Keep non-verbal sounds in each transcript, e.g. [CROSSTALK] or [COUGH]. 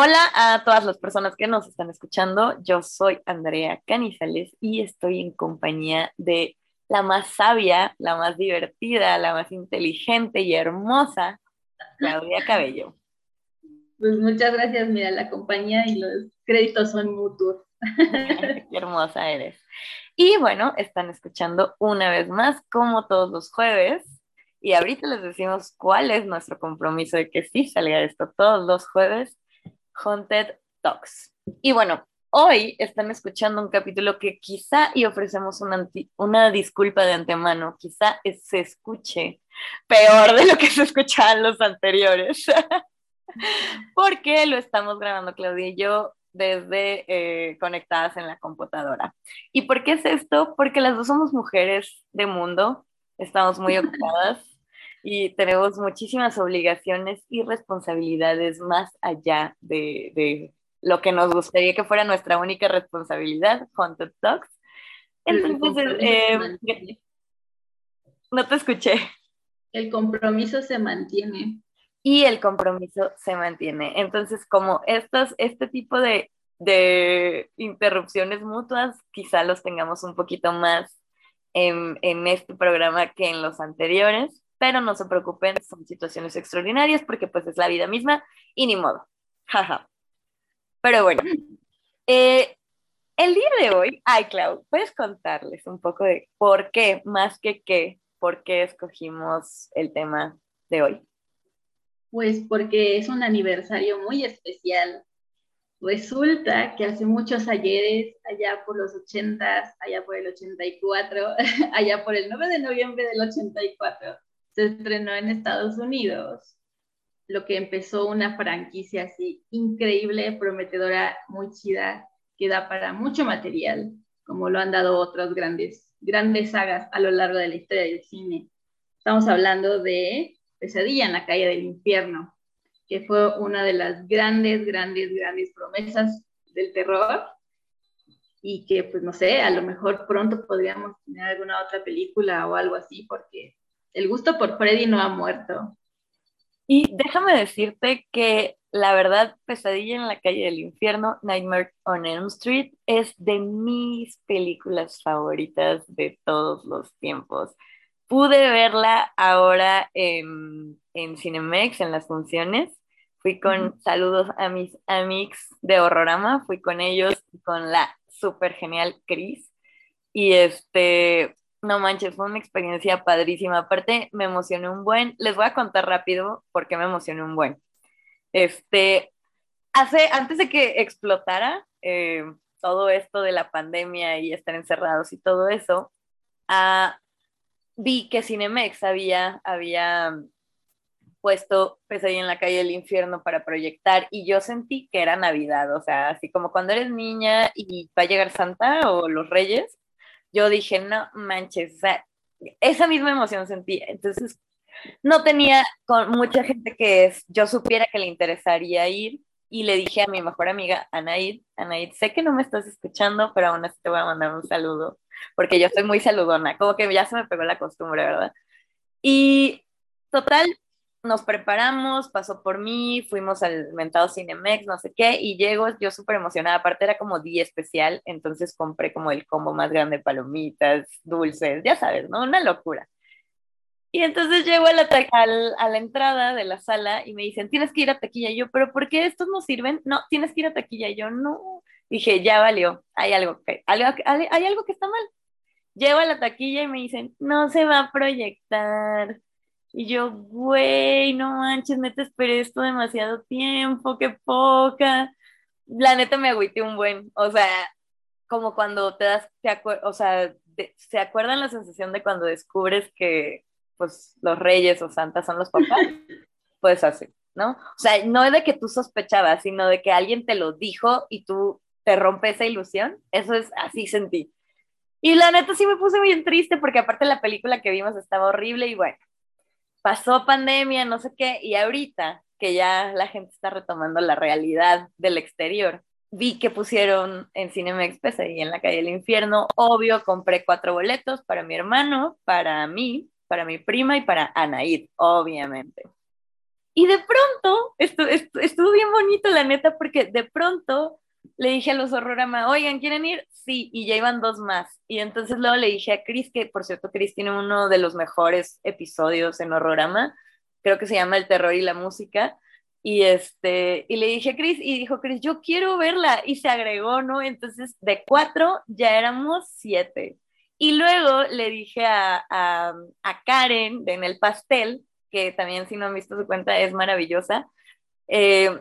Hola a todas las personas que nos están escuchando. Yo soy Andrea Canizales y estoy en compañía de la más sabia, la más divertida, la más inteligente y hermosa, Claudia Cabello. Pues muchas gracias, mira, la compañía y los créditos son mutuos. [LAUGHS] Qué hermosa eres. Y bueno, están escuchando una vez más, como todos los jueves, y ahorita les decimos cuál es nuestro compromiso de que sí salga esto todos los jueves Haunted Talks. Y bueno, hoy están escuchando un capítulo que quizá, y ofrecemos una, una disculpa de antemano, quizá se escuche peor de lo que se escuchaban los anteriores, [LAUGHS] porque lo estamos grabando Claudia y yo desde eh, conectadas en la computadora. ¿Y por qué es esto? Porque las dos somos mujeres de mundo, estamos muy ocupadas [LAUGHS] y tenemos muchísimas obligaciones y responsabilidades más allá de, lo que nos gustaría que fuera nuestra única responsabilidad, Haunted Talks. Entonces, eh, no te escuché. El compromiso se mantiene. Y el compromiso se mantiene. Entonces, como estos, este tipo de, de interrupciones mutuas, quizá los tengamos un poquito más en, en este programa que en los anteriores pero no se preocupen, son situaciones extraordinarias porque pues es la vida misma y ni modo. Jaja. Pero bueno, eh, el día de hoy, ay Clau, ¿puedes contarles un poco de por qué, más que qué, por qué escogimos el tema de hoy? Pues porque es un aniversario muy especial. Resulta que hace muchos ayeres, allá por los 80, allá por el 84, [LAUGHS] allá por el 9 de noviembre del 84, se estrenó en Estados Unidos, lo que empezó una franquicia así increíble, prometedora, muy chida, que da para mucho material, como lo han dado otras grandes, grandes sagas a lo largo de la historia del cine. Estamos hablando de Pesadilla en la calle del infierno, que fue una de las grandes, grandes, grandes promesas del terror y que, pues no sé, a lo mejor pronto podríamos tener alguna otra película o algo así, porque el gusto por Freddy no ha muerto. Y déjame decirte que la verdad, Pesadilla en la calle del infierno, Nightmare on Elm Street, es de mis películas favoritas de todos los tiempos. Pude verla ahora en, en Cinemex, en las funciones. Fui con saludos a mis amigos de Horrorama, fui con ellos, con la súper genial Chris. Y este, no manches, fue una experiencia padrísima. Aparte, me emocioné un buen. Les voy a contar rápido por qué me emocioné un buen. Este, hace, antes de que explotara eh, todo esto de la pandemia y estar encerrados y todo eso, ah, vi que Cinemex había, había puesto Pesadilla en la calle del infierno para proyectar y yo sentí que era Navidad, o sea, así como cuando eres niña y va a llegar Santa o los Reyes, yo dije, no manches, o sea, esa misma emoción sentí. Entonces, no tenía con mucha gente que yo supiera que le interesaría ir y le dije a mi mejor amiga, Anaid, Anaid, sé que no me estás escuchando, pero aún así te voy a mandar un saludo, porque yo soy muy saludona, como que ya se me pegó la costumbre, ¿verdad? Y total, nos preparamos, pasó por mí, fuimos al mentado Cinemex, no sé qué, y llego yo súper emocionada, aparte era como día especial, entonces compré como el combo más grande, palomitas, dulces, ya sabes, ¿no? Una locura. Y entonces llego a la, a la entrada de la sala y me dicen, tienes que ir a taquilla. Y yo, ¿pero por qué estos no sirven? No, tienes que ir a taquilla. Y yo, no. Dije, ya valió, hay algo que, hay algo que está mal. Llego a la taquilla y me dicen, no se va a proyectar. Y yo, güey, no manches, neta, esperé esto demasiado tiempo, qué poca. La neta me agüité un buen, o sea, como cuando te das, te o sea, ¿se acuerdan la sensación de cuando descubres que, pues, los reyes o santas son los papás? [LAUGHS] Pues así, ¿no? O sea, no es de que tú sospechabas, sino de que alguien te lo dijo y tú te rompe esa ilusión. Eso es, así sentí. Y la neta sí me puse bien triste porque aparte la película que vimos estaba horrible y bueno, pasó pandemia, no sé qué, y ahorita que ya la gente está retomando la realidad del exterior, vi que pusieron en Cinemex y en la calle del infierno, obvio, compré cuatro boletos para mi hermano, para mí, para mi prima y para Anaid, obviamente. Y de pronto, esto, estuvo bien bonito, la neta, porque de pronto le dije a los horrorama, oigan, ¿quieren ir? Sí, y ya iban dos más. Y entonces luego le dije a Chris, que por cierto, Chris tiene uno de los mejores episodios en horrorama, creo que se llama El terror y la música. Y, este, y le dije a Chris, y dijo Chris, yo quiero verla. Y se agregó, ¿no? Entonces, de cuatro ya éramos siete. Y luego le dije a, a, Karen de En el Pastel, que también si no han visto su cuenta es maravillosa, eh,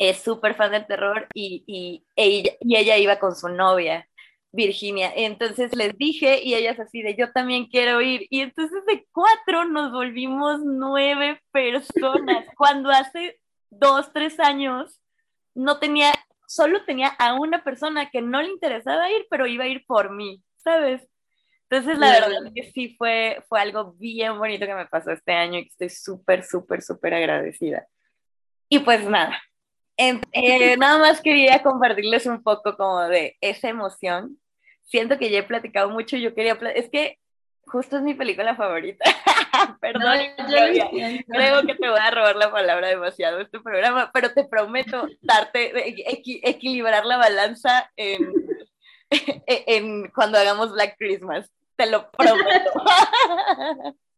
es súper fan del terror y, y, ella, y ella iba con su novia. Virginia. Entonces les dije y ellas así de yo también quiero ir. Y entonces de cuatro nos volvimos nueve personas. [LAUGHS] Cuando hace dos, tres años no tenía, solo tenía a una persona que no le interesaba ir, pero iba a ir por mí, ¿sabes? Entonces, la verdad es que sí fue, fue algo bien bonito que me pasó este año y que estoy súper, súper, súper agradecida. Y pues nada, eh, nada más quería compartirles un poco como de esa emoción. Siento que ya he platicado mucho, yo quería, es que justo es mi película favorita. [LAUGHS] Perdón, creo que te voy a robar la palabra demasiado este programa, pero te prometo darte, equilibrar la balanza en, [LAUGHS] en, cuando hagamos Black Christmas te lo prometo. [LAUGHS]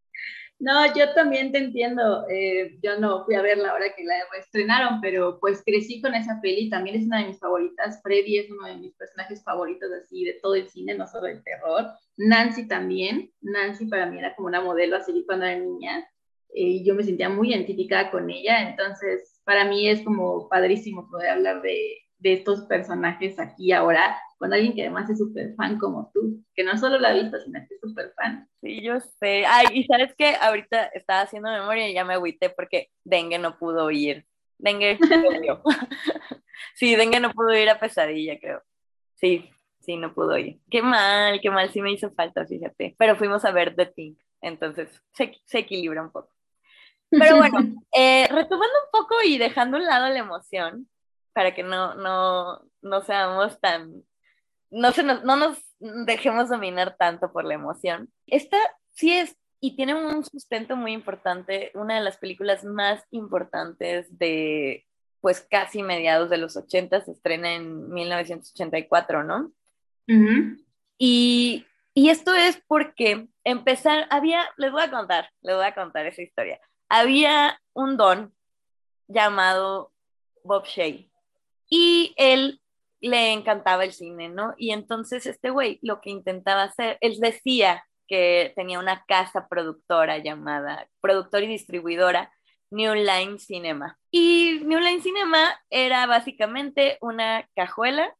No, yo también te entiendo. Eh, yo no fui a verla ahora que la estrenaron, pero pues crecí con esa peli. También es una de mis favoritas. Freddy es uno de mis personajes favoritos así de todo el cine, no solo el terror. Nancy también. Nancy para mí era como una modelo así cuando era niña. Eh, yo me sentía muy identificada con ella. Entonces, para mí es como padrísimo poder hablar de, de estos personajes aquí ahora con alguien que además es súper fan como tú, que no solo la ha visto, sino que es súper fan. Sí, yo sé. Ay, y sabes que ahorita estaba haciendo memoria y ya me agüité porque Dengue no pudo ir. Dengue [LAUGHS] [LAUGHS] Sí, Dengue no pudo ir a Pesadilla, creo. Sí, sí, no pudo ir. Qué mal, qué mal, sí me hizo falta, fíjate. Pero fuimos a ver The Thing, entonces se, se equilibra un poco. Pero bueno, [LAUGHS] eh, retomando un poco y dejando a un lado la emoción, para que no, no, no seamos tan no, se nos, no nos dejemos dominar tanto por la emoción. Esta sí es y tiene un sustento muy importante, una de las películas más importantes de pues casi mediados de los 80, se estrena en 1984, ¿no? y, y esto es porque empezar, había, les voy a contar, les voy a contar esa historia. Había un don llamado Bob Shea y él le encantaba el cine, ¿no? Y entonces este güey lo que intentaba hacer, él decía que tenía una casa productora llamada, productora y distribuidora, New Line Cinema. Y New Line Cinema era básicamente una cajuela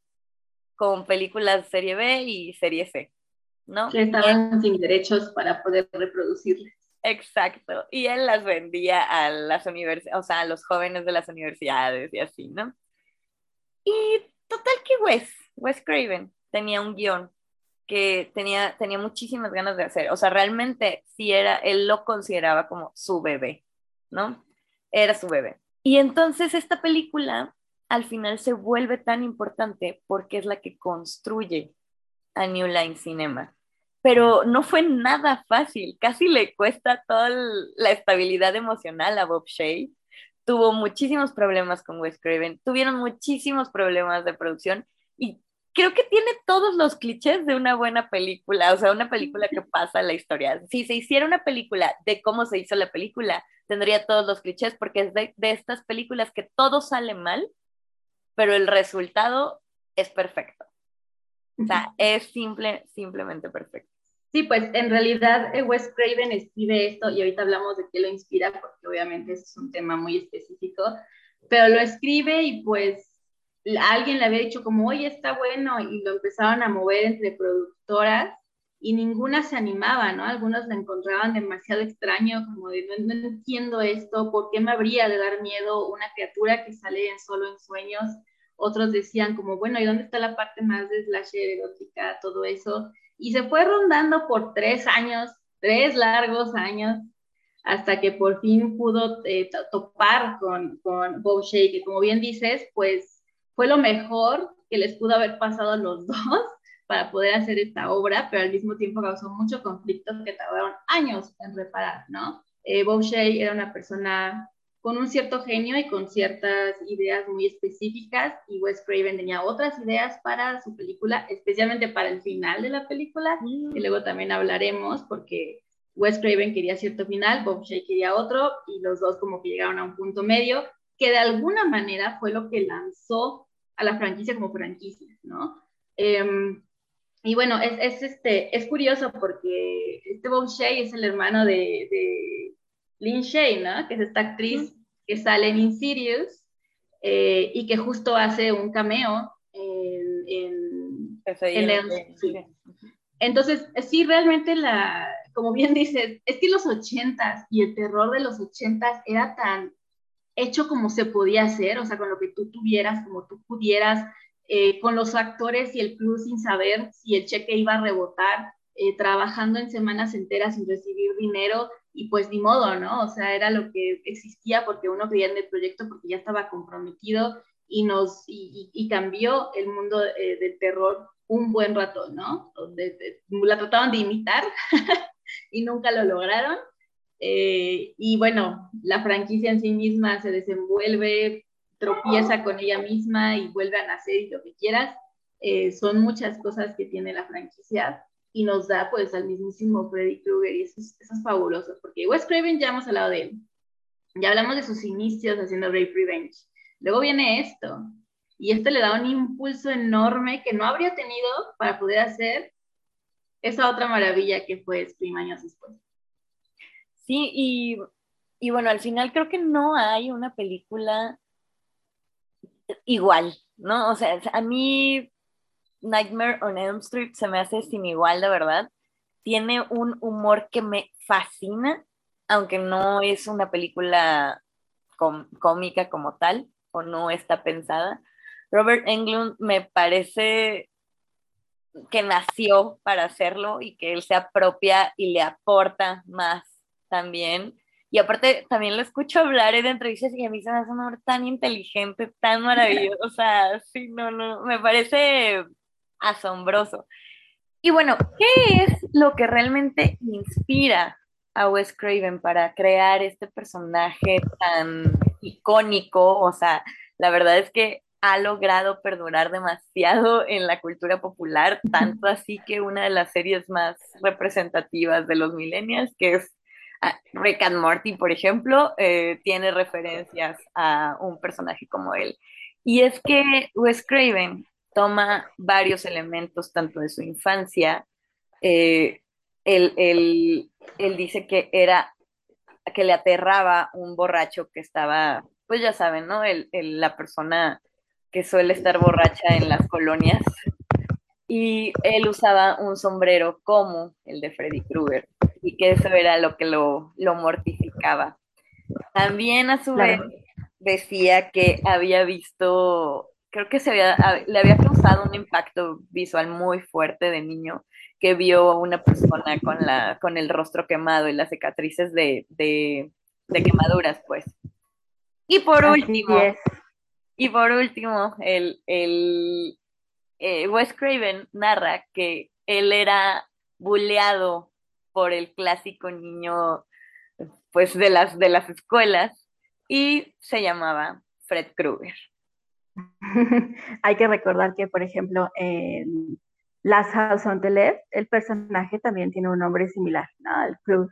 con películas serie B y serie C, ¿no? Que estaban sin derechos para poder reproducirlas. Exacto. Y él las vendía a las universidades, o sea, a los jóvenes de las universidades y así, ¿no? Y Total que Wes, Wes Craven tenía un guion que tenía, tenía muchísimas ganas de hacer. O sea, realmente sí era, él lo consideraba como su bebé, ¿no? Era su bebé. Y entonces esta película al final se vuelve tan importante porque es la que construye a New Line Cinema. Pero no fue nada fácil, casi le cuesta toda la estabilidad emocional a Bob Shea tuvo muchísimos problemas con Wes Craven, tuvieron muchísimos problemas de producción y creo que tiene todos los clichés de una buena película, o sea, una película que pasa la historia. Si se hiciera una película de cómo se hizo la película, tendría todos los clichés porque es de, de estas películas que todo sale mal, pero el resultado es perfecto. O sea, es simple, simplemente perfecto. Sí, pues en realidad eh, Wes Craven escribe esto y ahorita hablamos de qué lo inspira porque obviamente es un tema muy específico, pero lo escribe y pues alguien le había dicho como, oye, está bueno y lo empezaron a mover entre productoras y ninguna se animaba, ¿no? Algunos lo encontraban demasiado extraño, como de no, entiendo esto, ¿por qué me habría de dar miedo una criatura que sale en solo en sueños? Otros decían como, bueno, ¿y dónde está la parte más de slasher erótica, todo eso? Y se fue rondando por tres años, tres largos años, hasta que por fin pudo eh, topar con, con Bob Shea, que como bien dices, pues fue lo mejor que les pudo haber pasado a los [LAUGHS] dos para poder hacer esta obra, pero al mismo tiempo causó mucho conflicto que tardaron años en reparar, ¿no? Eh, Bob Shea era una persona con un cierto genio y con ciertas ideas muy específicas y Wes Craven tenía otras ideas para su película, especialmente para el final de la película, mm. que luego también hablaremos porque Wes Craven quería cierto final, Bob Shea quería otro y los dos como que llegaron a un punto medio que de alguna manera fue lo que lanzó a la franquicia como franquicia, ¿no? Em, y bueno, es, es, este, es curioso porque este Bob Shea es el hermano de Lin Shay, ¿no? Que es esta actriz que sale en Insidious eh, y que justo hace un cameo en, en, el, Entonces, sí, realmente la, como bien dices, es que los ochentas y el terror de los ochentas era tan hecho como se podía hacer, o sea, con lo que tú tuvieras, como tú pudieras, eh, con los actores y el club sin saber si el cheque iba a rebotar, eh, trabajando en semanas enteras sin recibir dinero, y pues ni modo, ¿no? O sea, era lo que existía porque uno creía en el proyecto porque ya estaba comprometido y nos y, cambió el mundo eh, del terror un buen rato, ¿no? la trataban de imitar [LAUGHS] y nunca lo lograron. Eh, y bueno, la franquicia en sí misma se desenvuelve, tropieza con ella misma y vuelve a nacer y lo que quieras. Eh, son muchas cosas que tiene la franquicia y nos da pues al mismísimo Freddy Krueger y eso es, fabuloso, porque Wes Craven ya hemos hablado de él, ya hablamos de sus inicios haciendo Rape Revenge, luego viene esto, y esto le da un impulso enorme que no habría tenido para poder hacer esa otra maravilla que fue Scream años después. Sí, y, y bueno, al final creo que no hay una película igual, ¿no? O sea, a mí Nightmare on Elm Street se me hace sin igual, de verdad. Tiene un humor que me fascina, aunque no es una película cómica como tal, o no está pensada. Robert Englund me parece que nació para hacerlo y que él se apropia y le aporta más también. Y aparte, también lo escucho hablar en entrevistas y a mí se me hace un hombre tan inteligente, tan maravilloso. O sí, no, no, me parece asombroso. Y bueno, ¿qué es lo que realmente inspira a Wes Craven para crear este personaje tan icónico? O sea, la verdad es que ha logrado perdurar demasiado en la cultura popular, tanto así que una de las series más representativas de los millennials, que es ah, Rick and Morty, por ejemplo, eh, tiene referencias a un personaje como él. Y es que Wes Craven toma varios elementos tanto de su infancia. Eh, él, dice que era, que le aterraba un borracho que estaba, pues ya saben, ¿no? la persona que suele estar borracha en las colonias. Y él usaba un sombrero como el de Freddy Krueger y que eso era lo que lo, mortificaba. También a su vez decía que había visto creo que se había, le había causado un impacto visual muy fuerte de niño que vio a una persona con, la, con el rostro quemado y las cicatrices de, quemaduras, pues. Y por último, y por último, el, el eh, Wes Craven narra que él era buleado por el clásico niño pues de las de las escuelas y se llamaba Fred Krueger. [LAUGHS] Hay que recordar que, por ejemplo, en Las House on the Left, el personaje también tiene un nombre similar, ¿no? El club,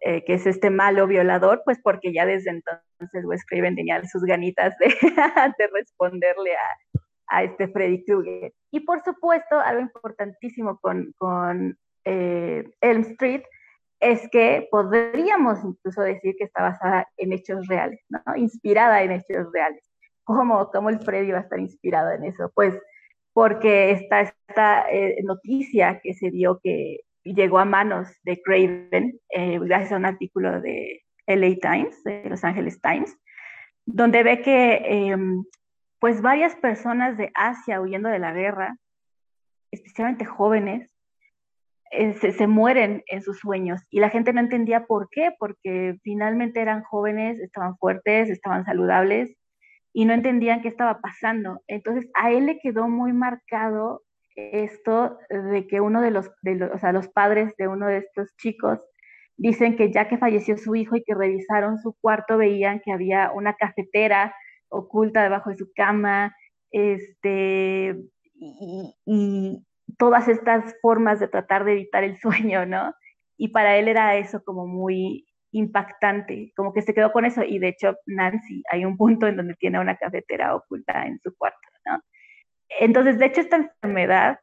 eh, que es este malo violador, pues porque ya desde entonces Wes Craven tenía sus ganitas de, [LAUGHS] de responderle a, este Freddy Krueger. Y por supuesto, algo importantísimo con, con eh, Elm Street es que podríamos incluso decir que está basada en hechos reales, ¿no? Inspirada en hechos reales. ¿Cómo, ¿Cómo el Freddy va a estar inspirado en eso? Pues porque está esta eh, noticia que se dio que llegó a manos de Craven eh, gracias a un artículo de LA Times, de Los Angeles Times, donde ve que em, pues varias personas de Asia huyendo de la guerra, especialmente jóvenes, eh, se, se, mueren en sus sueños y la gente no entendía por qué, porque finalmente eran jóvenes, estaban fuertes, estaban saludables y no entendían qué estaba pasando. Entonces a él le quedó muy marcado esto de que uno de los, de los, o sea, los padres de uno de estos chicos dicen que ya que falleció su hijo y que revisaron su cuarto, veían que había una cafetera oculta debajo de su cama, este, y, y todas estas formas de tratar de evitar el sueño, ¿no? Y para él era eso como muy impactante, como que se quedó con eso. Y de hecho, Nancy, hay un punto en donde tiene una cafetera oculta en su cuarto, ¿no? Entonces, de hecho, esta enfermedad,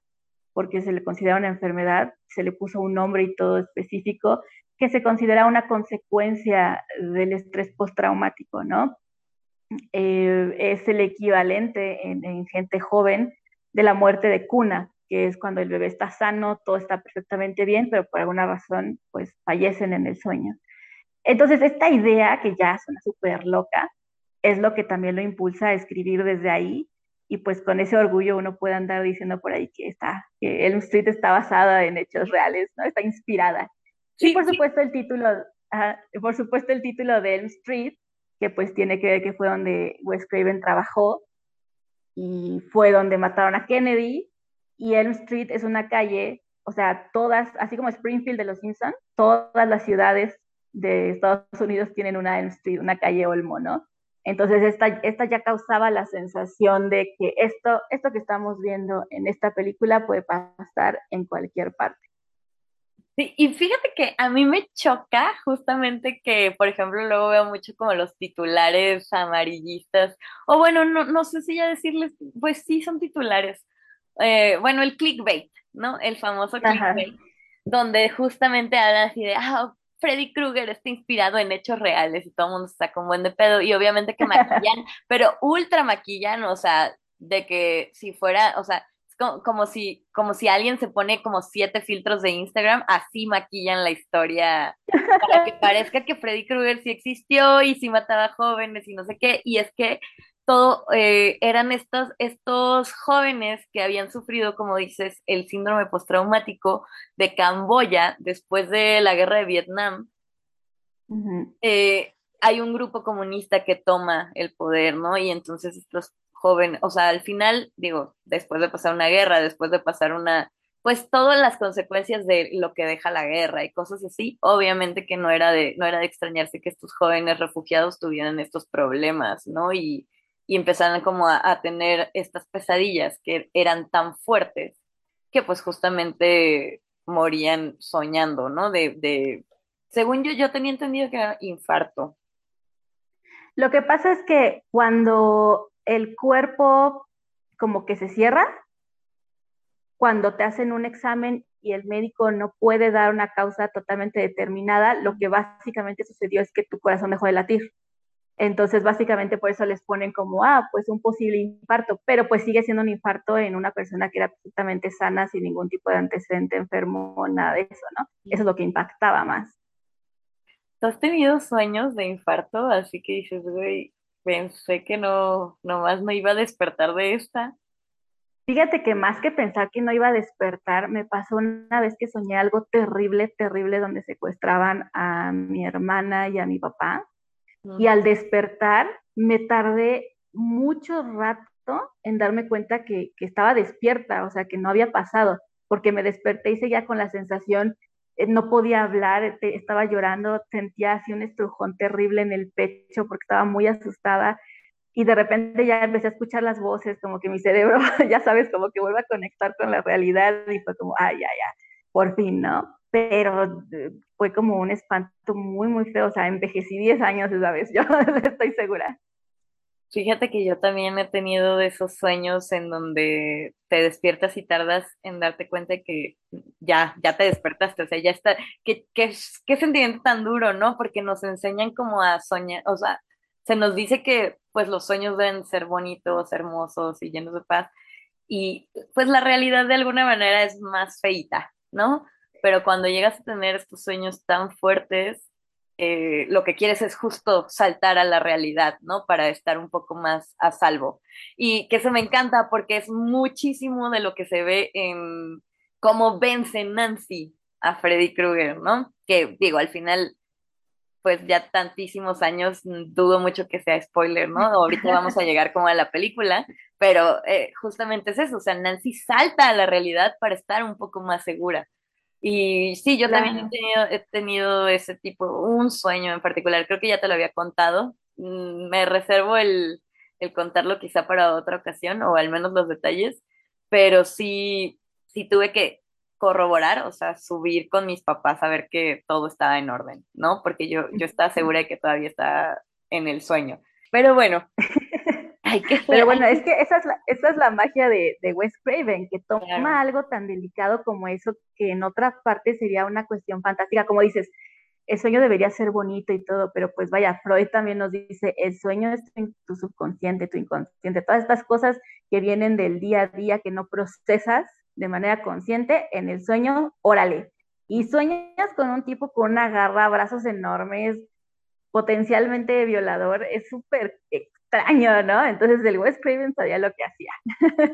porque se le considera una enfermedad, se le puso un nombre y todo específico, que se considera una consecuencia del estrés postraumático, ¿no? Eh, es el equivalente en, en gente joven de la muerte de cuna, que es cuando el bebé está sano, todo está perfectamente bien, pero por alguna razón, pues fallecen en el sueño. Entonces, esta idea, que ya suena súper loca, es lo que también lo impulsa a escribir desde ahí, y pues con ese orgullo uno puede andar diciendo por ahí que está, que Elm Street está basada en hechos reales, ¿no? Está inspirada. Sí, y por supuesto el título, por supuesto el título de Elm Street, que pues tiene que ver que fue donde Wes Craven trabajó y fue donde mataron a Kennedy, y Elm Street es una calle, o sea, todas, así como Springfield de los Simpsons, todas las ciudades de Estados Unidos tienen una Elm Street, una calle Olmo, ¿no? Entonces esta, esta ya causaba la sensación de que esto, esto que estamos viendo en esta película puede pasar en cualquier parte. Sí, y fíjate que a mí me choca justamente que, por ejemplo, luego veo mucho como los titulares amarillistas, o bueno, no, no sé si ya decirles, pues sí son titulares, eh, bueno, el clickbait, ¿no? El famoso clickbait, donde justamente habla así de, ah, Freddy Krueger está inspirado en hechos reales y todo el mundo está con buen de pedo y obviamente que maquillan, [LAUGHS] pero ultra maquillan, o sea, de que si fuera, o sea, es como, como, si, como si alguien se pone como siete filtros de Instagram, así maquillan la historia para que [LAUGHS] parezca que Freddy Krueger sí existió y sí mataba jóvenes y no sé qué, y es que todo eh, eran estos, estos jóvenes que habían sufrido, como dices, el síndrome postraumático de Camboya después de la guerra de Vietnam. Eh, hay un grupo comunista que toma el poder, ¿no? Y entonces estos jóvenes, o sea, al final, digo, después de pasar una guerra, después de pasar una, pues todas las consecuencias de lo que deja la guerra y cosas así, obviamente que no era de, no era de extrañarse que estos jóvenes refugiados tuvieran estos problemas, ¿no? Y, y empezaron como a, tener estas pesadillas que eran tan fuertes que pues justamente morían soñando, ¿no? De, de, según yo, yo tenía entendido que era infarto. Lo que pasa es que cuando el cuerpo como que se cierra, cuando te hacen un examen y el médico no puede dar una causa totalmente determinada, lo que básicamente sucedió es que tu corazón dejó de latir. Entonces, básicamente por eso les ponen como, ah, pues un posible infarto, pero pues sigue siendo un infarto en una persona que era perfectamente sana, sin ningún tipo de antecedente enfermo, nada de eso, ¿no? Eso es lo que impactaba más. ¿Tú has tenido sueños de infarto? Así que dices, güey, pensé que no, nomás no iba a despertar de esta. Fíjate que más que pensar que no iba a despertar, me pasó una vez que soñé algo terrible, terrible, donde secuestraban a mi hermana y a mi papá y al despertar me tardé mucho rato en darme cuenta que, estaba despierta, o sea, que no había pasado, porque me desperté y seguía con la sensación, eh, no podía hablar, estaba llorando, sentía así un estrujón terrible en el pecho porque estaba muy asustada y de repente ya empecé a escuchar las voces, como que mi cerebro, [LAUGHS] ya sabes, como que vuelve a conectar con la realidad y fue como, ay, ya, ya, por fin, ¿no? Pero eh, fue como un espanto muy, muy feo. O sea, envejecí 10 años esa vez, [LAUGHS] yo estoy segura. Fíjate que yo también he tenido esos sueños en donde te despiertas y tardas en darte cuenta que ya, ya te despertaste, o sea, ya está, qué, qué, qué sentimiento tan duro, ¿no? Porque nos enseñan como a soñar, o sea, se nos dice que pues los sueños deben ser bonitos, hermosos y llenos de paz, y pues la realidad de alguna manera es más feita, ¿no? Pero cuando llegas a tener estos sueños tan fuertes, eh, lo que quieres es justo saltar a la realidad, ¿no? Para estar un poco más a salvo. Y que eso me encanta porque es muchísimo de lo que se ve en cómo vence Nancy a Freddy Krueger, ¿no? Que digo, al final, pues ya tantísimos años, dudo mucho que sea spoiler, ¿no? Ahorita vamos a llegar como a la película, pero eh, justamente es eso, o sea, Nancy salta a la realidad para estar un poco más segura Y sí, yo también he tenido, he tenido ese tipo, un sueño en particular, creo que ya te lo había contado. Mm, me reservo el, el contarlo quizá para otra ocasión, o al menos los detalles, pero sí, sí tuve que corroborar, o sea, subir con mis papás a ver que todo estaba en orden, ¿no? Porque yo, yo [LAUGHS] estaba segura de que todavía está en el sueño. Pero bueno, Pero bueno, es que esa es la, esa es la magia de, de Wes Craven, que toma algo tan delicado como eso, que en otra parte sería una cuestión fantástica, como dices, el sueño debería ser bonito y todo, pero pues vaya, Freud también nos dice, el sueño es tu subconsciente, tu inconsciente, todas estas cosas que vienen del día a día que no procesas de manera consciente, en el sueño, órale. Y sueñas con un tipo con una garra, brazos enormes, potencialmente violador, es súper extraño, ¿no? Entonces el Wes Craven sabía lo que hacía.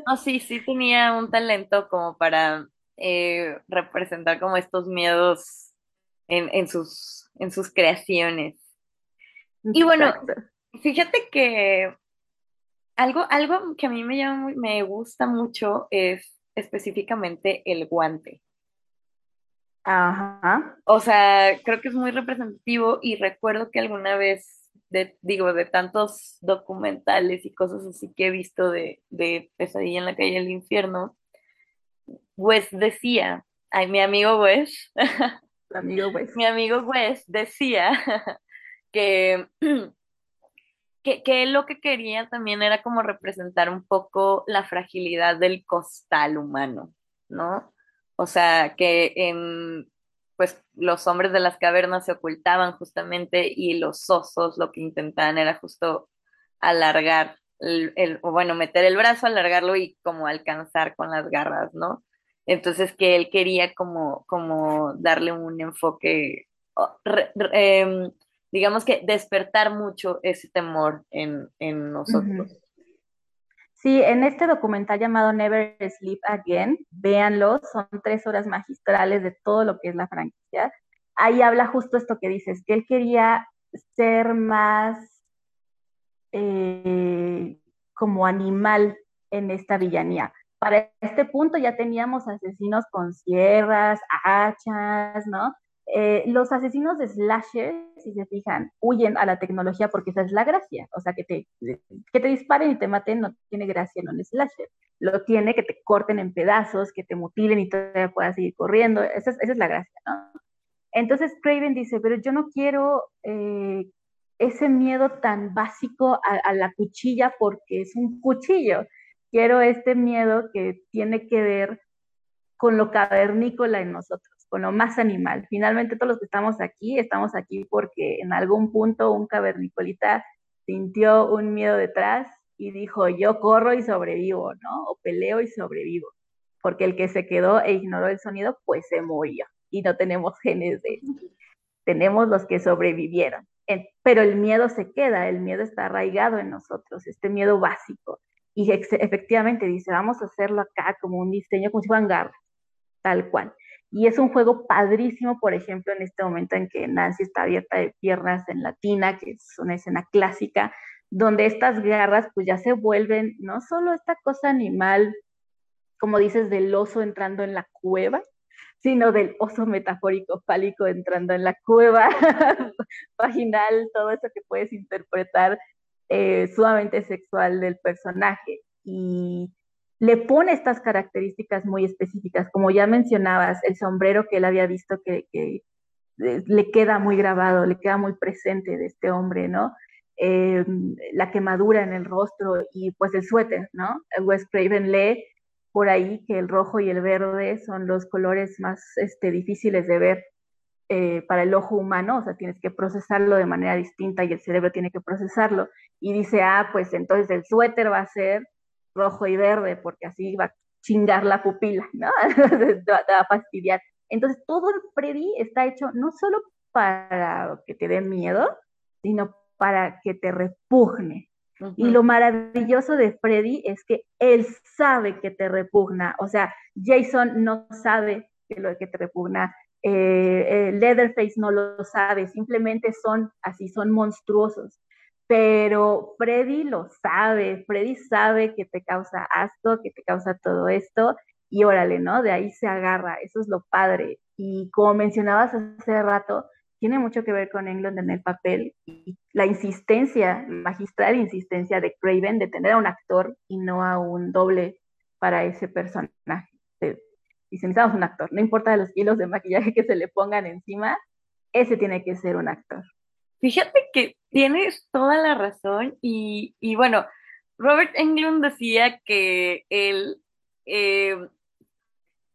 No, sí, sí tenía un talento como para eh, representar como estos miedos en, sus, en sus creaciones. Y bueno, fíjate que algo, algo que a mí me, llama, me gusta mucho es específicamente el guante. Ajá. O sea, creo que es muy representativo y recuerdo que alguna vez, de, digo, de tantos documentales y cosas así que he visto de, de Pesadilla en la calle del infierno, Wes decía, ay, mi amigo Wes, [LAUGHS] amigo Wes. mi amigo Wes decía [LAUGHS] [CLEARS THROAT] que que, lo que quería también era como representar un poco la fragilidad del costal humano, ¿no? O sea, que en, pues los hombres de las cavernas se ocultaban justamente y los osos lo que intentaban era justo alargar, el, o bueno, meter el brazo, alargarlo y como alcanzar con las garras, ¿no? Entonces que él quería como, como darle un enfoque, em, digamos que despertar mucho ese temor en, nosotros. Sí, en este documental llamado Never Sleep Again, véanlo, son tres horas magistrales de todo lo que es la franquicia. Ahí habla justo esto que dices, que él quería ser más eh, como animal en esta villanía. Para este punto ya teníamos asesinos con sierras, hachas, ¿no? Eh, los asesinos de slasher, si se fijan, huyen a la tecnología porque esa es la gracia. O sea, que te, que te disparen y te maten no tiene gracia en un slasher. Lo tiene que te corten en pedazos, que te mutilen y todavía puedas seguir corriendo. Esa es, la gracia, ¿no? Entonces Craven dice, pero yo no quiero eh, ese miedo tan básico a la cuchilla porque es un cuchillo. Quiero este miedo que tiene que ver con lo cavernícola en nosotros con lo más animal. Finalmente todos los que estamos aquí, estamos aquí porque en algún punto un cavernicolita sintió un miedo detrás y dijo, yo corro y sobrevivo, ¿no? O peleo y sobrevivo. Porque el que se quedó e ignoró el sonido, pues se murió. Y no tenemos genes de eso. Tenemos los que sobrevivieron. Pero el miedo se queda, el miedo está arraigado en nosotros, este miedo básico. Y efectivamente dice, vamos a hacerlo acá como un diseño, como si fueran garras, tal cual. Y es un juego padrísimo, por ejemplo, en este momento en que Nancy está abierta de piernas en la tina, que es una escena clásica, donde estas garras pues ya se vuelven no solo esta cosa animal, como dices, del oso entrando en la cueva, sino del oso metafórico fálico entrando en la cueva [LAUGHS] vaginal, todo eso que puedes interpretar eh, sumamente sexual del personaje. Y le pone estas características muy específicas, como ya mencionabas, el sombrero que él había visto que, eh, le queda muy grabado, le queda muy presente de este hombre, ¿no? Em, la quemadura en el rostro y pues el suéter, ¿no? Wes Craven lee por ahí que el rojo y el verde son los colores más este, difíciles de ver eh, para el ojo humano, o sea, tienes que procesarlo de manera distinta y el cerebro tiene que procesarlo. Y dice, ah, pues entonces el suéter va a ser rojo y verde, porque así va a chingar la pupila, ¿no? [LAUGHS] te, va, a fastidiar. Entonces, todo el Freddy está hecho no solo para que te dé miedo, sino para que te repugne. Y lo maravilloso de Freddy es que él sabe que te repugna. O sea, Jason no sabe que lo que te repugna. Eh, eh, Leatherface no lo sabe. Simplemente son así, son monstruosos pero Freddy lo sabe, Freddy sabe que te causa asco, que te causa todo esto, y órale, ¿no? De ahí se agarra, eso es lo padre. Y como mencionabas hace rato, tiene mucho que ver con England en el papel y la insistencia, magistral insistencia de Craven de tener a un actor y no a un doble para ese personaje. Y si necesitamos un actor, no importa los kilos de maquillaje que se le pongan encima, ese tiene que ser un actor. Fíjate que tienes toda la razón y, y bueno, Robert Englund decía que él, eh,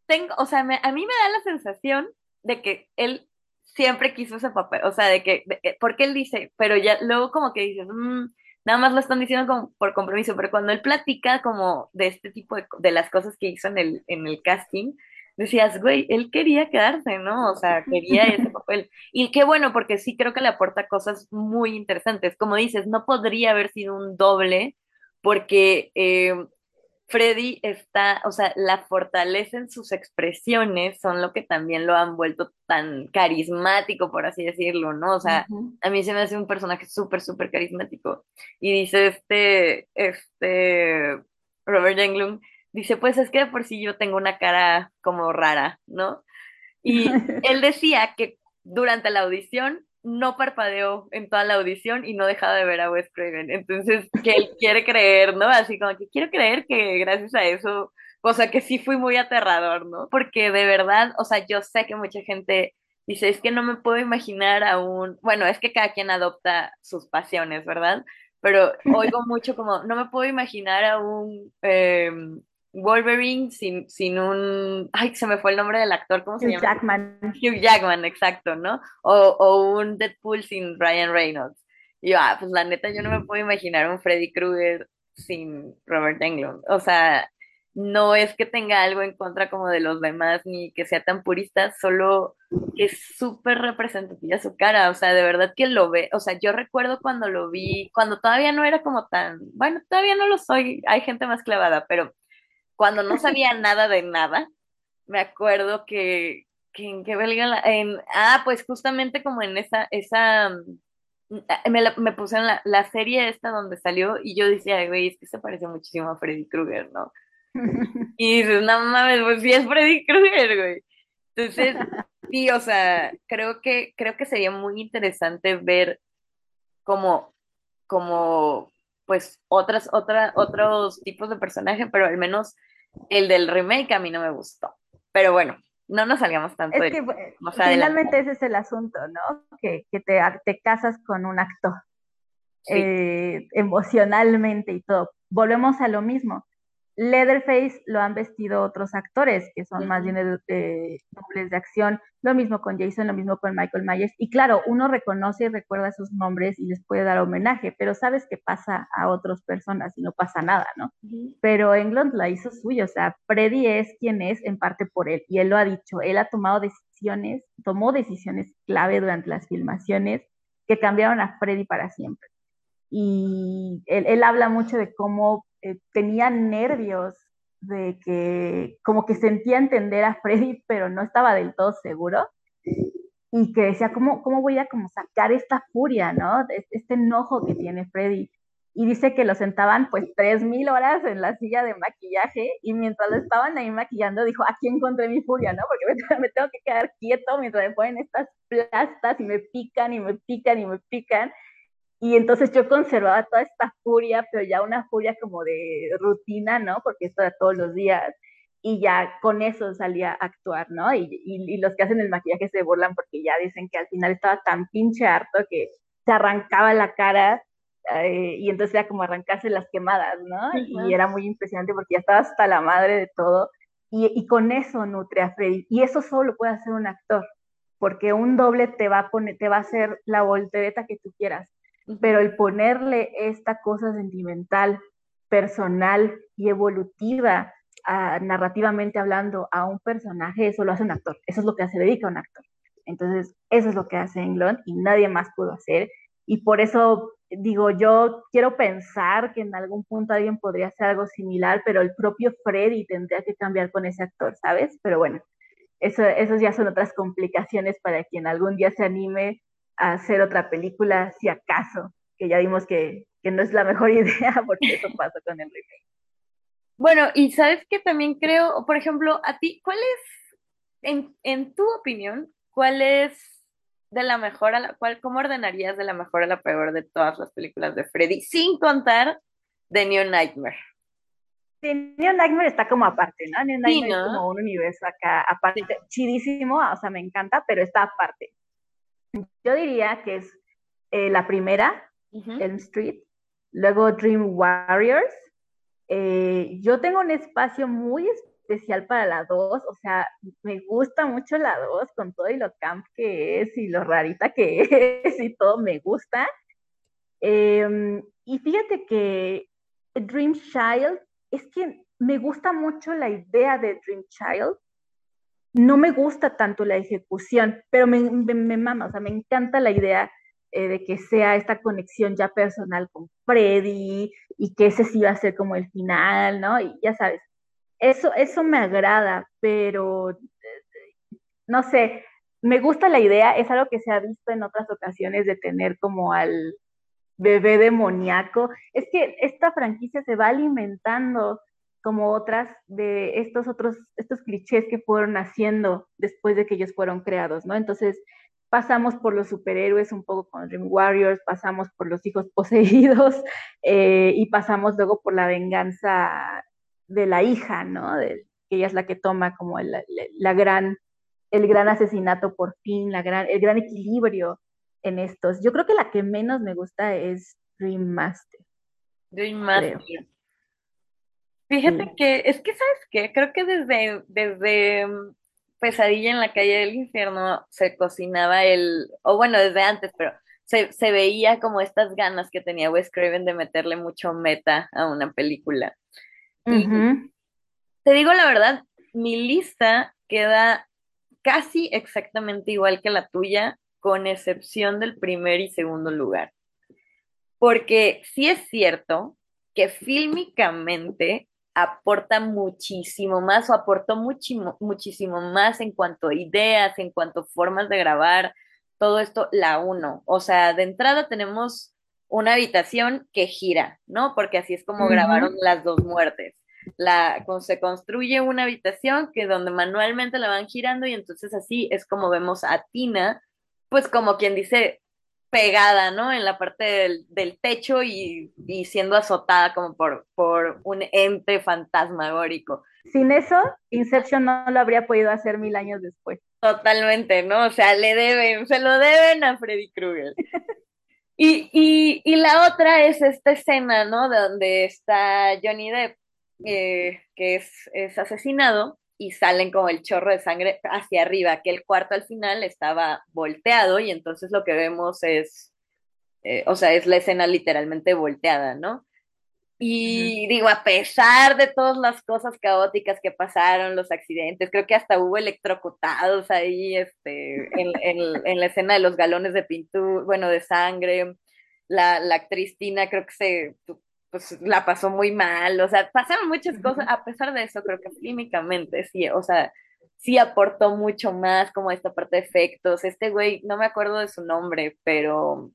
tengo, o sea, a mí me da la sensación de que él siempre quiso ese papel, o sea, de que, porque él dice, pero ya luego como que dices, mm, nada más lo están diciendo como por compromiso, pero cuando él platica como de este tipo de, de las cosas que hizo en el, en el casting, decías, güey, él quería quedarse, ¿no? O sea, [LAUGHS] quería ese papel. Y qué bueno, porque sí creo que le aporta cosas muy interesantes. Como dices, no podría haber sido un doble, porque eh, Freddy está, o sea, la fortaleza en sus expresiones son lo que también lo han vuelto tan carismático, por así decirlo, ¿no? O sea, a mí se me hace un personaje súper, súper carismático. Y dice este, este, Robert Englund, dice, pues es que por sí yo tengo una cara como rara, ¿no? Y [LAUGHS] él decía que durante la audición no parpadeó en toda la audición y no dejaba de ver a Wes Craven. Entonces, que él quiere creer, ¿no? Así como que quiero creer que gracias a eso, o sea, que sí fui muy aterrador, ¿no? Porque de verdad, o sea, yo sé que mucha gente dice, es que no me puedo imaginar a un, bueno, es que cada quien adopta sus pasiones, ¿verdad? Pero oigo [LAUGHS] mucho como, no me puedo imaginar a un em, Wolverine sin, sin un. Ay, se me fue el nombre del actor, ¿cómo se Hugh Jackman. Hugh Jackman, exacto, ¿no? O, o un Deadpool sin Ryan Reynolds. Y yo, ah, pues la neta, yo no me puedo imaginar un Freddy Krueger sin Robert Englund. O sea, no es que tenga algo en contra como de los demás ni que sea tan purista, solo que es súper representativa su cara, o sea, de verdad que lo ve, o sea, yo recuerdo cuando lo vi, cuando todavía no era como tan, bueno, todavía no lo soy, hay gente más clavada, pero cuando no sabía nada de nada, me acuerdo que, que en qué belga, en, ah, pues justamente como en esa, esa, mm, me, me puse en la, la, serie esta donde salió y yo decía, güey, es que se parece muchísimo a Freddy Krueger, ¿no? [LAUGHS] y dices, no mames, pues sí es Freddy Krueger, güey. Entonces, sí, o sea, creo que, creo que sería muy interesante ver como, como, pues, otras, otra, otros tipos de personajes, pero al menos el del remake a mí no me gustó. Pero bueno, no nos salgamos tanto. Es que, finalmente ese es el asunto, ¿no? Que, que te, te, casas con un actor eh, emocionalmente y todo. Volvemos a lo mismo. Leatherface lo han vestido otros actores que son más bien eh, dobles de acción. Lo mismo con Jason, lo mismo con Michael Myers. Y claro, uno reconoce y recuerda sus nombres y les puede dar homenaje, pero sabes que pasa a otras personas y no pasa nada, ¿no? Pero Englund la hizo suyo, o sea, Freddy es quien es en parte por él y él lo ha dicho. Él ha tomado decisiones, tomó decisiones clave durante las filmaciones que cambiaron a Freddy para siempre. Y él, él habla mucho de cómo eh, tenía nervios de que como que sentía entender a Freddy, pero no estaba del todo seguro. Y que decía, ¿cómo, cómo voy a como sacar esta furia, ¿no? Este enojo que tiene Freddy. Y dice que lo sentaban pues tres mil horas en la silla de maquillaje y mientras lo estaban ahí maquillando dijo, aquí encontré mi furia, ¿no? Porque [LAUGHS] me tengo que quedar quieto mientras me ponen estas plastas y me pican y me pican y me pican. Y entonces yo conservaba toda esta furia, pero ya una furia como de rutina, ¿no? Porque esto era todos los días. Y ya con eso salía a actuar, ¿no? Y, y, los que hacen el maquillaje se burlan porque ya dicen que al final estaba tan pinche harto que se arrancaba la cara eh, y entonces era como arrancarse las quemadas, ¿no? Y era muy impresionante porque ya estaba hasta la madre de todo. Y, y, con eso nutre a Freddy. Y eso solo puede hacer un actor, porque un doble te va a poner, te va a hacer la voltereta que tú quieras pero el ponerle esta cosa sentimental, personal y evolutiva, narrativamente hablando, a un personaje, eso lo hace un actor, eso es lo que se dedica un actor. Entonces, eso es lo que hace Englund y nadie más pudo hacer. Y por eso digo, yo quiero pensar que en algún punto alguien podría hacer algo similar, pero el propio Freddy tendría que cambiar con ese actor, ¿sabes? Pero bueno, eso, esos ya son otras complicaciones para quien algún día se anime hacer otra película, si acaso, que ya vimos que, que no es la mejor [LAUGHS] idea porque eso pasó con el remake. Bueno, y sabes que también creo, por ejemplo, a ti, ¿cuál es, en, en tu opinión, cuál es de la mejor a la cual, cómo ordenarías de la mejor a la peor de todas las películas de Freddy, sin contar de New Nightmare? Sí, New Nightmare está como aparte, ¿no? New Nightmare es como un universo acá aparte, chidísimo, o sea, me encanta, pero está aparte. Yo diría que es eh, la primera, Elm Street, luego Dream Warriors. Eh, yo tengo un espacio muy especial para la 2, o sea, me gusta mucho la 2 con todo y lo camp que es y lo rarita que [LAUGHS] es y todo me gusta. Em, y fíjate que Dream Child, es que me gusta mucho la idea de Dream Child, no me gusta tanto la ejecución, pero me, me, mama, o sea, me encanta la idea eh, de que sea esta conexión ya personal con Freddy y que ese sí va a ser como el final, ¿no? Y ya sabes, eso, eso me agrada, pero no sé, me gusta la idea, es algo que se ha visto en otras ocasiones de tener como al bebé demoníaco. Es que esta franquicia se va alimentando como otras de estos otros, estos clichés que fueron haciendo después de que ellos fueron creados, ¿no? Entonces, pasamos por los superhéroes un poco con Dream Warriors, pasamos por los hijos [LAUGHS] poseídos eh, y pasamos luego por la venganza de la hija, ¿no? De, que ella es la que toma como el, la, gran, el gran asesinato por fin, la gran, el gran equilibrio en estos. Yo creo que la que menos me gusta es Dream Master. Dream Master. Fíjate que, es que, ¿sabes qué? Creo que desde, desde mm, Pesadilla en la calle del infierno se cocinaba el, o bueno, desde antes, pero se, se veía como estas ganas que tenía Wes Craven de meterle mucho meta a una película te digo la verdad, mi lista queda casi exactamente igual que la tuya, con excepción del primer y segundo lugar. Porque sí es cierto que fílmicamente aporta muchísimo más o aportó muchísimo, muchísimo más en cuanto a ideas, en cuanto a formas de grabar, todo esto, la uno. O sea, de entrada tenemos una habitación que gira, ¿no? Porque así es como grabaron las dos muertes la, se construye una habitación que donde manualmente la van girando y entonces así es como vemos a Tina, pues como quien dice, pegada, ¿no? En la parte del, techo y, siendo azotada como por, por un ente fantasmagórico. Sin eso, Inception no lo habría podido hacer mil años después. Totalmente, ¿no? O sea, le deben, se lo deben a Freddy Krueger. [LAUGHS] Y, y, y, la otra es esta escena, ¿no? Donde está Johnny Depp eh, que es, asesinado y salen como el chorro de sangre hacia arriba, que el cuarto al final estaba volteado y entonces lo que vemos es, eh, o sea, es la escena literalmente volteada, ¿no? Y digo, a pesar de todas las cosas caóticas que pasaron, los accidentes, creo que hasta hubo electrocutados ahí este, [LAUGHS] en, la escena de los galones de pintura, bueno, de sangre. La, la actriz Tina creo que se pues la pasó muy mal, o sea, pasaron muchas cosas, a pesar de eso, creo que químicamente sí, o sea, sí aportó mucho más como esta parte de efectos. Este güey, no me acuerdo de su nombre, pero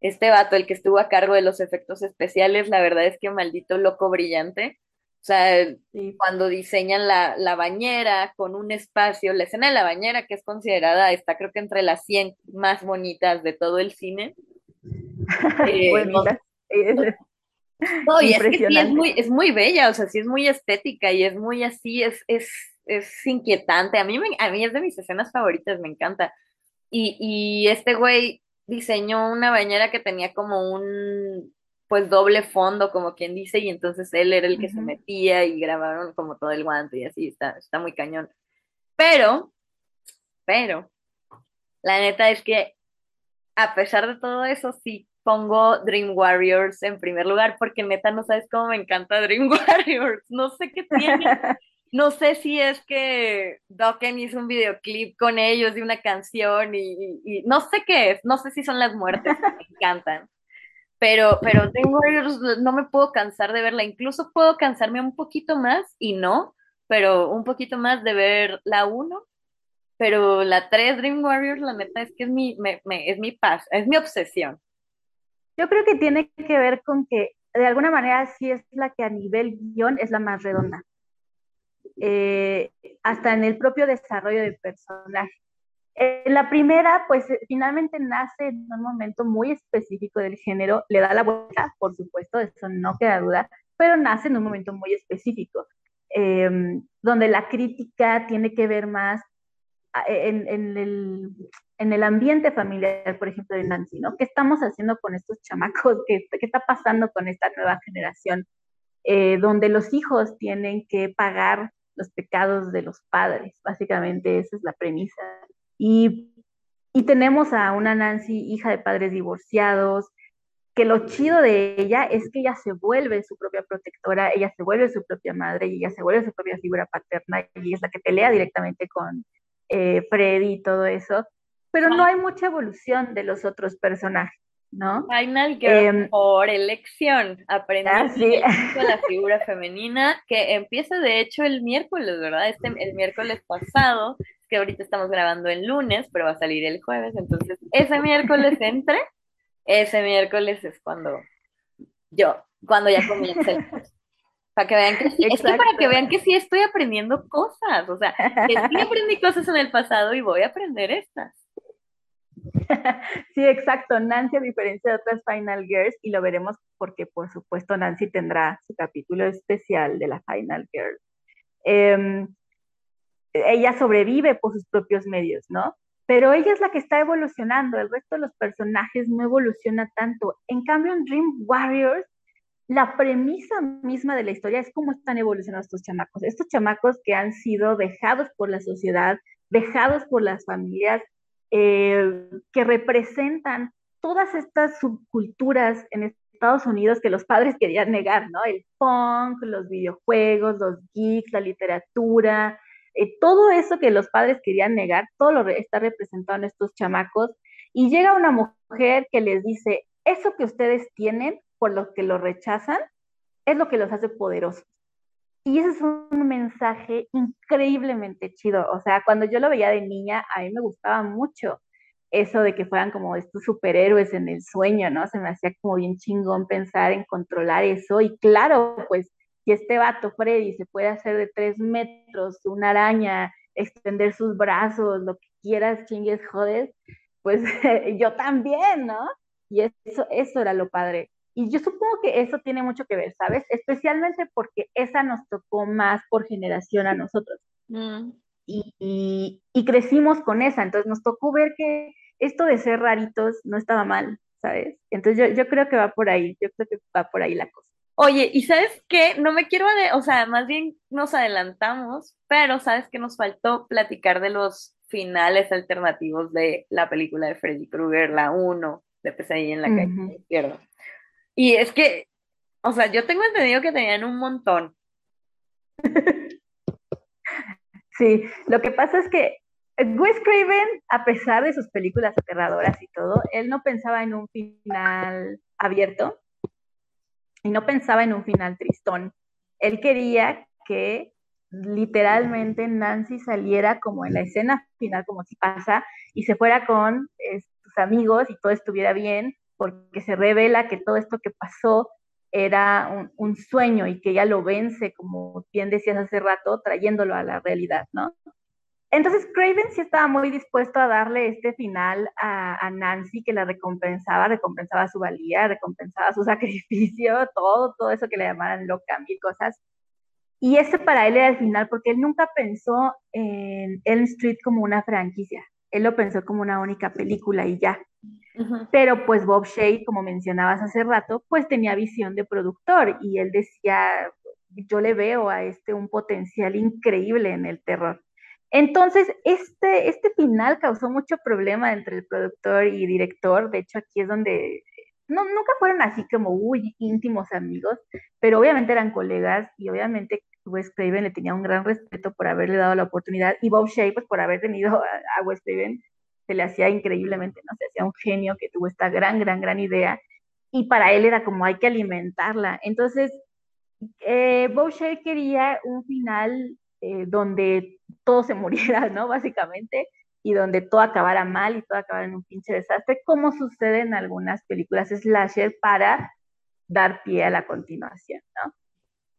este vato, el que estuvo a cargo de los efectos especiales, la verdad es que maldito loco brillante. O sea, cuando diseñan la, la, bañera con un espacio, la escena de la bañera, que es considerada, está creo que entre las 100 más bonitas de todo el cine. [LAUGHS] eh, no, y es que sí es muy, es muy bella, o sea, sí es muy estética y es muy así, es, es, es inquietante. A mí, me, a mí es de mis escenas favoritas, me encanta. Y, y este güey diseñó una bañera que tenía como un, pues doble fondo, como quien dice, y entonces él era el que se metía y grabaron como todo el guante y así, está, está muy cañón. Pero, pero, la neta es que a pesar de todo eso, sí pongo Dream Warriors en primer lugar porque neta no sabes cómo me encanta Dream [LAUGHS] Warriors. No sé qué tiene. [LAUGHS] No sé si es que Dokken hizo un videoclip con ellos de una canción y, no sé qué es. No sé si son las muertes que me encantan. Pero, pero Dream Warriors no me puedo cansar de verla. Incluso puedo cansarme un poquito más y no, pero un poquito más de ver la 1 pero la 3 Dream Warriors, la neta es que es mi, es mi paz, es mi obsesión. Yo creo que tiene que ver con que de alguna manera sí es la que a nivel guion es la más redonda. Eh, hasta en el propio desarrollo del personaje. En la primera, pues eh, finalmente nace en un momento muy específico del género, le da la vuelta, por supuesto, eso no queda duda, pero nace en un momento muy específico, donde la crítica tiene que ver más ah, en, el, en, el, ambiente familiar, por ejemplo, de Nancy, ¿no? ¿Qué estamos haciendo con estos chamacos? ¿Qué, qué está pasando con esta nueva generación? Eh, donde los hijos tienen que pagar los pecados de los padres, básicamente esa es la premisa. Y, y tenemos a una Nancy, hija de padres divorciados, que lo chido de ella es que ella se vuelve su propia protectora, ella se vuelve su propia madre y ella se vuelve su propia figura paterna y es la que pelea directamente con eh, Freddy y todo eso, pero no hay mucha evolución de los otros personajes, ¿no? Final Girl em, por elección, aprendiendo ah, [LAUGHS] la figura femenina que empieza de hecho el miércoles, ¿verdad? Este, el miércoles pasado, que ahorita estamos grabando el lunes, pero va a salir el jueves, entonces ese miércoles entre ese miércoles es cuando yo, cuando ya comienza el. Para que vean que sí, es que para que vean que sí estoy aprendiendo cosas, o sea, que sí aprendí cosas en el pasado y voy a aprender estas. [LAUGHS] Sí, exacto. Nancy, a diferencia de otras Final Girls, y lo veremos porque, por supuesto, Nancy tendrá su capítulo especial de la Final Girl. Em, ella sobrevive por sus propios medios, ¿no? pero ella es la que está evolucionando, el resto de los personajes no evoluciona tanto. En cambio, en Dream Warriors, la premisa misma de la historia es cómo están evolucionando estos chamacos, estos chamacos que han sido dejados por la sociedad, dejados por las familias, eh, que representan todas estas subculturas en Estados Unidos que los padres querían negar, ¿no? El punk, los videojuegos, los geeks, la literatura, eh, todo eso que los padres querían negar, todo lo está representado en estos chamacos, y llega una mujer que les dice, eso que ustedes tienen, por lo que lo rechazan, es lo que los hace poderosos. Y ese es un mensaje increíblemente chido. O sea, cuando yo lo veía de niña, a mí me gustaba mucho eso de que fueran como estos superhéroes en el sueño, ¿no? Se me hacía como bien chingón pensar en controlar eso. Y claro, pues si este vato Freddy se puede hacer de tres metros, una araña, extender sus brazos, lo que quieras, chingues, jodes, pues [LAUGHS] yo también, ¿no? Y eso, eso era lo padre. Y yo supongo que eso tiene mucho que ver, ¿sabes? Especialmente porque esa nos tocó más por generación a nosotros. Mm. Y, y, crecimos con esa, entonces nos tocó ver que esto de ser raritos no estaba mal, ¿sabes? Entonces yo, yo creo que va por ahí, yo creo que va por ahí la cosa. Oye, ¿y sabes qué? No me quiero, o sea, más bien nos adelantamos, pero ¿sabes qué nos faltó platicar de los finales alternativos de la película de Freddy Krueger, la 1, de Pesadilla en la calle izquierda? Y es que, o sea, yo tengo entendido que tenían un montón. [LAUGHS] Sí, lo que pasa es que Wes Craven, a pesar de sus películas aterradoras y todo, él no pensaba en un final abierto, y no pensaba en un final tristón. Él quería que literalmente Nancy saliera como en la escena final, como si pasa, y se fuera con eh, sus amigos y todo estuviera bien, porque se revela que todo esto que pasó era un, un, sueño y que ella lo vence, como bien decías hace rato, trayéndolo a la realidad, ¿no? Entonces Craven sí estaba muy dispuesto a darle este final a, Nancy, que la recompensaba, recompensaba su valía, recompensaba su [LAUGHS] sacrificio, todo, todo eso que le llamaran loca, mil cosas. Y ese para él era el final, porque él nunca pensó en Elm Street como una franquicia. Él lo pensó como una única película y ya. Pero pues Bob Shade, como mencionabas hace rato, pues tenía visión de productor y él decía, yo le veo a este un potencial increíble en el terror. Entonces, este, este final causó mucho problema entre el productor y director. De hecho, aquí es donde no, nunca fueron así como muy íntimos amigos, pero obviamente eran colegas y obviamente Wes Craven le tenía un gran respeto por haberle dado la oportunidad y Bob Shea, pues por haber tenido a, Wes Craven, se le hacía increíblemente, ¿no? Se hacía un genio que tuvo esta gran, gran, gran idea y para él era como hay que alimentarla. Entonces, eh, Bob Shea quería un final eh, donde todo se [LAUGHS] muriera, ¿no? Básicamente, y donde todo acabara mal y todo acabara en un pinche desastre, como sucede en algunas películas slasher para dar pie a la continuación, ¿no?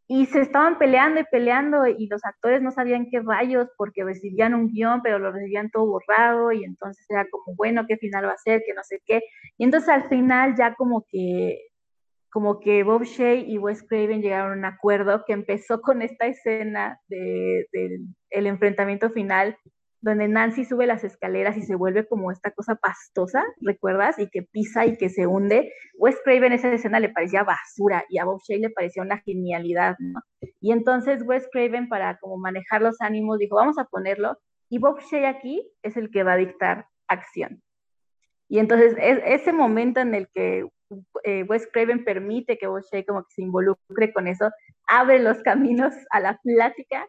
Y se estaban peleando y peleando y los actores no sabían qué rayos porque recibían un guion, pero lo recibían todo borrado y entonces era como, bueno, ¿qué final va a ser? Que no sé qué. Y entonces al final ya como que como que Bob Shea y Wes Craven llegaron a un acuerdo que empezó con esta escena del de, el enfrentamiento final donde Nancy sube las escaleras y se vuelve como esta cosa pastosa, ¿recuerdas? Y que pisa y que se hunde. Wes Craven esa escena le parecía basura y a Bob Shea le parecía una genialidad, ¿no? Y entonces Wes Craven para como manejar los ánimos dijo, vamos a ponerlo y Bob Shea aquí es el que va a dictar acción. Y entonces es, ese momento en el que eh, Wes Craven permite que Bob Shea como que se involucre con eso, abre los caminos a la plática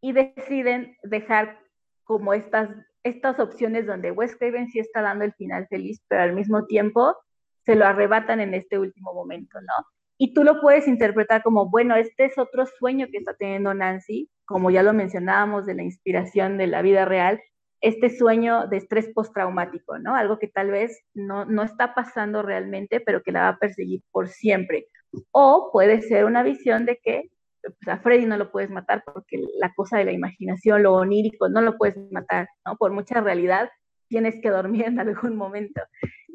y deciden dejar como estas, estas opciones donde Wes Craven sí está dando el final feliz, pero al mismo tiempo se lo arrebatan en este último momento, ¿no? Y tú lo puedes interpretar como, bueno, este es otro sueño que está teniendo Nancy, como ya lo mencionábamos de la inspiración de la vida real, este sueño de estrés postraumático, ¿no? Algo que tal vez no, no está pasando realmente, pero que la va a perseguir por siempre. O puede ser una visión de que pues a Freddy no lo puedes matar porque la cosa de la imaginación, lo onírico, no lo puedes matar, ¿no? Por mucha realidad tienes que dormir en algún momento.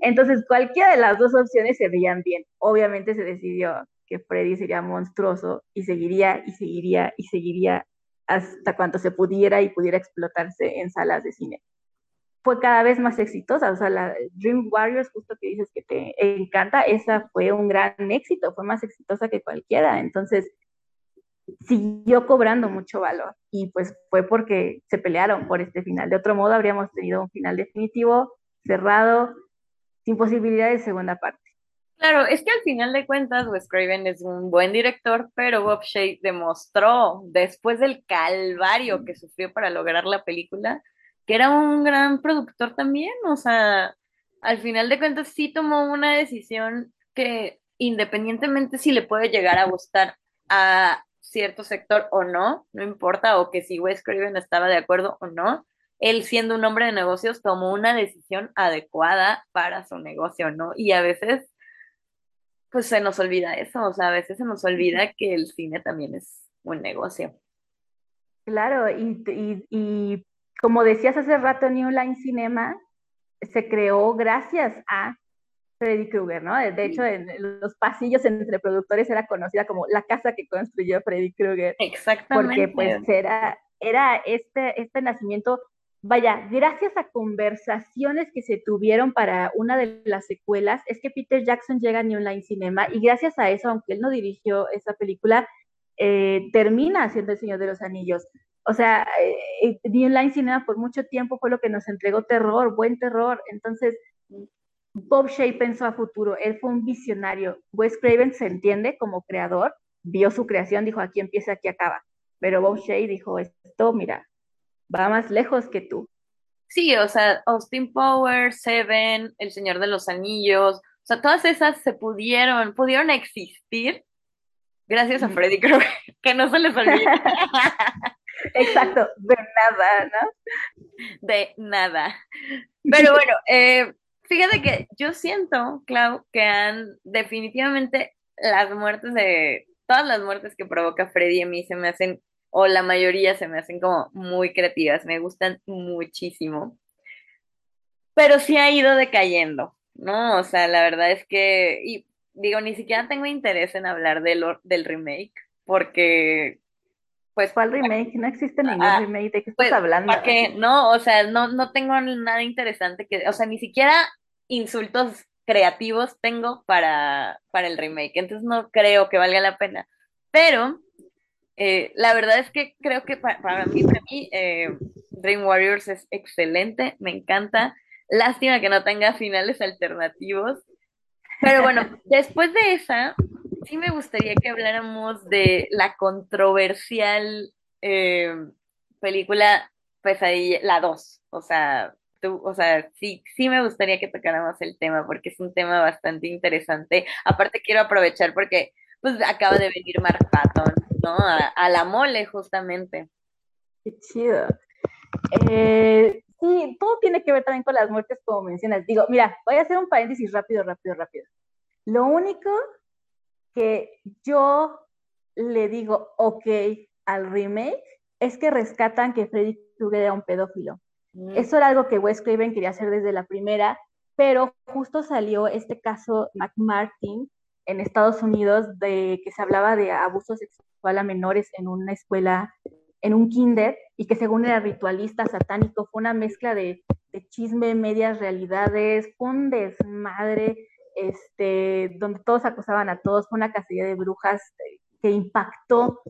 Entonces, cualquiera de las dos opciones se veían bien. Obviamente se decidió que Freddy sería monstruoso y seguiría y seguiría y seguiría hasta cuanto se pudiera y pudiera explotarse en salas de cine. Fue cada vez más exitosa, o sea, la Dream Warriors, justo que dices que te encanta, esa fue un gran éxito, fue más exitosa que cualquiera. Entonces, siguió cobrando mucho valor y pues fue porque se pelearon por este final. De otro modo habríamos tenido un final definitivo, cerrado, sin posibilidad de segunda parte. Claro, es que al final de cuentas Wes Craven es un buen director, pero Bob Shea demostró después del calvario que sufrió para lograr la película que era un gran productor también, o sea, al final de cuentas sí tomó una decisión que independientemente si le puede llegar a gustar a cierto sector o no, no importa, o que si Wes Craven estaba de acuerdo o no, él siendo un hombre de negocios tomó una decisión adecuada para su negocio, ¿no? Y a veces, pues se nos olvida eso, o sea, a veces se nos olvida que el cine también es un negocio. Claro, y, y, y como decías hace rato, New Line Cinema se creó gracias a Freddy Krueger, ¿no? De hecho, en los pasillos entre productores era conocida como la casa que construyó Freddy Krueger. Exactamente. Porque pues era, era este, este nacimiento, vaya, gracias a conversaciones que se tuvieron para una de las secuelas, es que Peter Jackson llega a New Line Cinema y gracias a eso, aunque él no dirigió esa película, eh, termina haciendo El Señor de los Anillos. O sea, eh, New Line Cinema por mucho tiempo fue lo que nos entregó terror, buen terror. Entonces, Bob Shea pensó a futuro, él fue un visionario. Wes Craven se entiende como creador, vio su creación, dijo aquí empieza, aquí acaba. Pero Bob Shea dijo, esto, mira, va más lejos que tú. Sí, o sea, Austin Powers, Seven, El Señor de los Anillos, o sea, todas esas se pudieron, pudieron existir gracias a Freddy Krueger, [LAUGHS] que no se les olvide. [LAUGHS] Exacto, de nada, ¿no? De nada. Pero bueno, eh, Fíjate que yo siento, Clau, que han definitivamente las muertes de, todas las muertes que provoca Freddy a mí se me hacen, o la mayoría se me hacen como muy creativas, me gustan muchísimo. Pero sí ha ido decayendo, ¿no? O sea, la verdad es que, y digo, ni siquiera tengo interés en hablar del, del remake, porque pues ¿cuál remake? No existe ningún ah, remake, ¿de qué estás pues, hablando? ¿Para qué? No, o sea, no, no tengo nada interesante que, o sea, ni siquiera insultos creativos tengo para, para el remake, entonces no creo que valga la pena. Pero eh, la verdad es que creo que para, mí, para mí eh, Dream Warriors es excelente, me encanta. Lástima que no tenga finales alternativos. Pero bueno, [LAUGHS] después de esa, sí me gustaría que habláramos de la controversial eh, película Pesadilla, la 2. O sea, o sea, sí, sí me gustaría que tocáramos el tema porque es un tema bastante interesante. Aparte quiero aprovechar porque pues acaba de venir Mark Patton, ¿no? A, la mole justamente. Qué chido. Eh, sí, todo tiene que ver también con las muertes como mencionas. Digo, mira, voy a hacer un paréntesis rápido, rápido, rápido. Lo único que yo le digo ok al remake es que rescatan que Freddy Krueger era un pedófilo. Mm. Eso era algo que Wes Craven quería hacer desde la primera, pero justo salió este caso McMartin en Estados Unidos de que se hablaba de abuso sexual a menores en una escuela, en un kinder, y que según era ritualista satánico, fue una mezcla de, chisme, medias realidades, fue un desmadre, este, donde todos acusaban a todos, fue una cacería de brujas eh, que impactó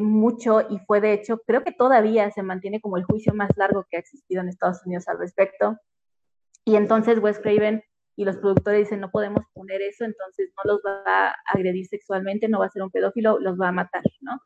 mucho y fue de hecho, creo que todavía se mantiene como el juicio más largo que ha existido en Estados Unidos al respecto. Y entonces Wes Craven y los productores dicen, no podemos poner eso, entonces no los va a agredir sexualmente, no va a ser un pedófilo, los va a matar, ¿no?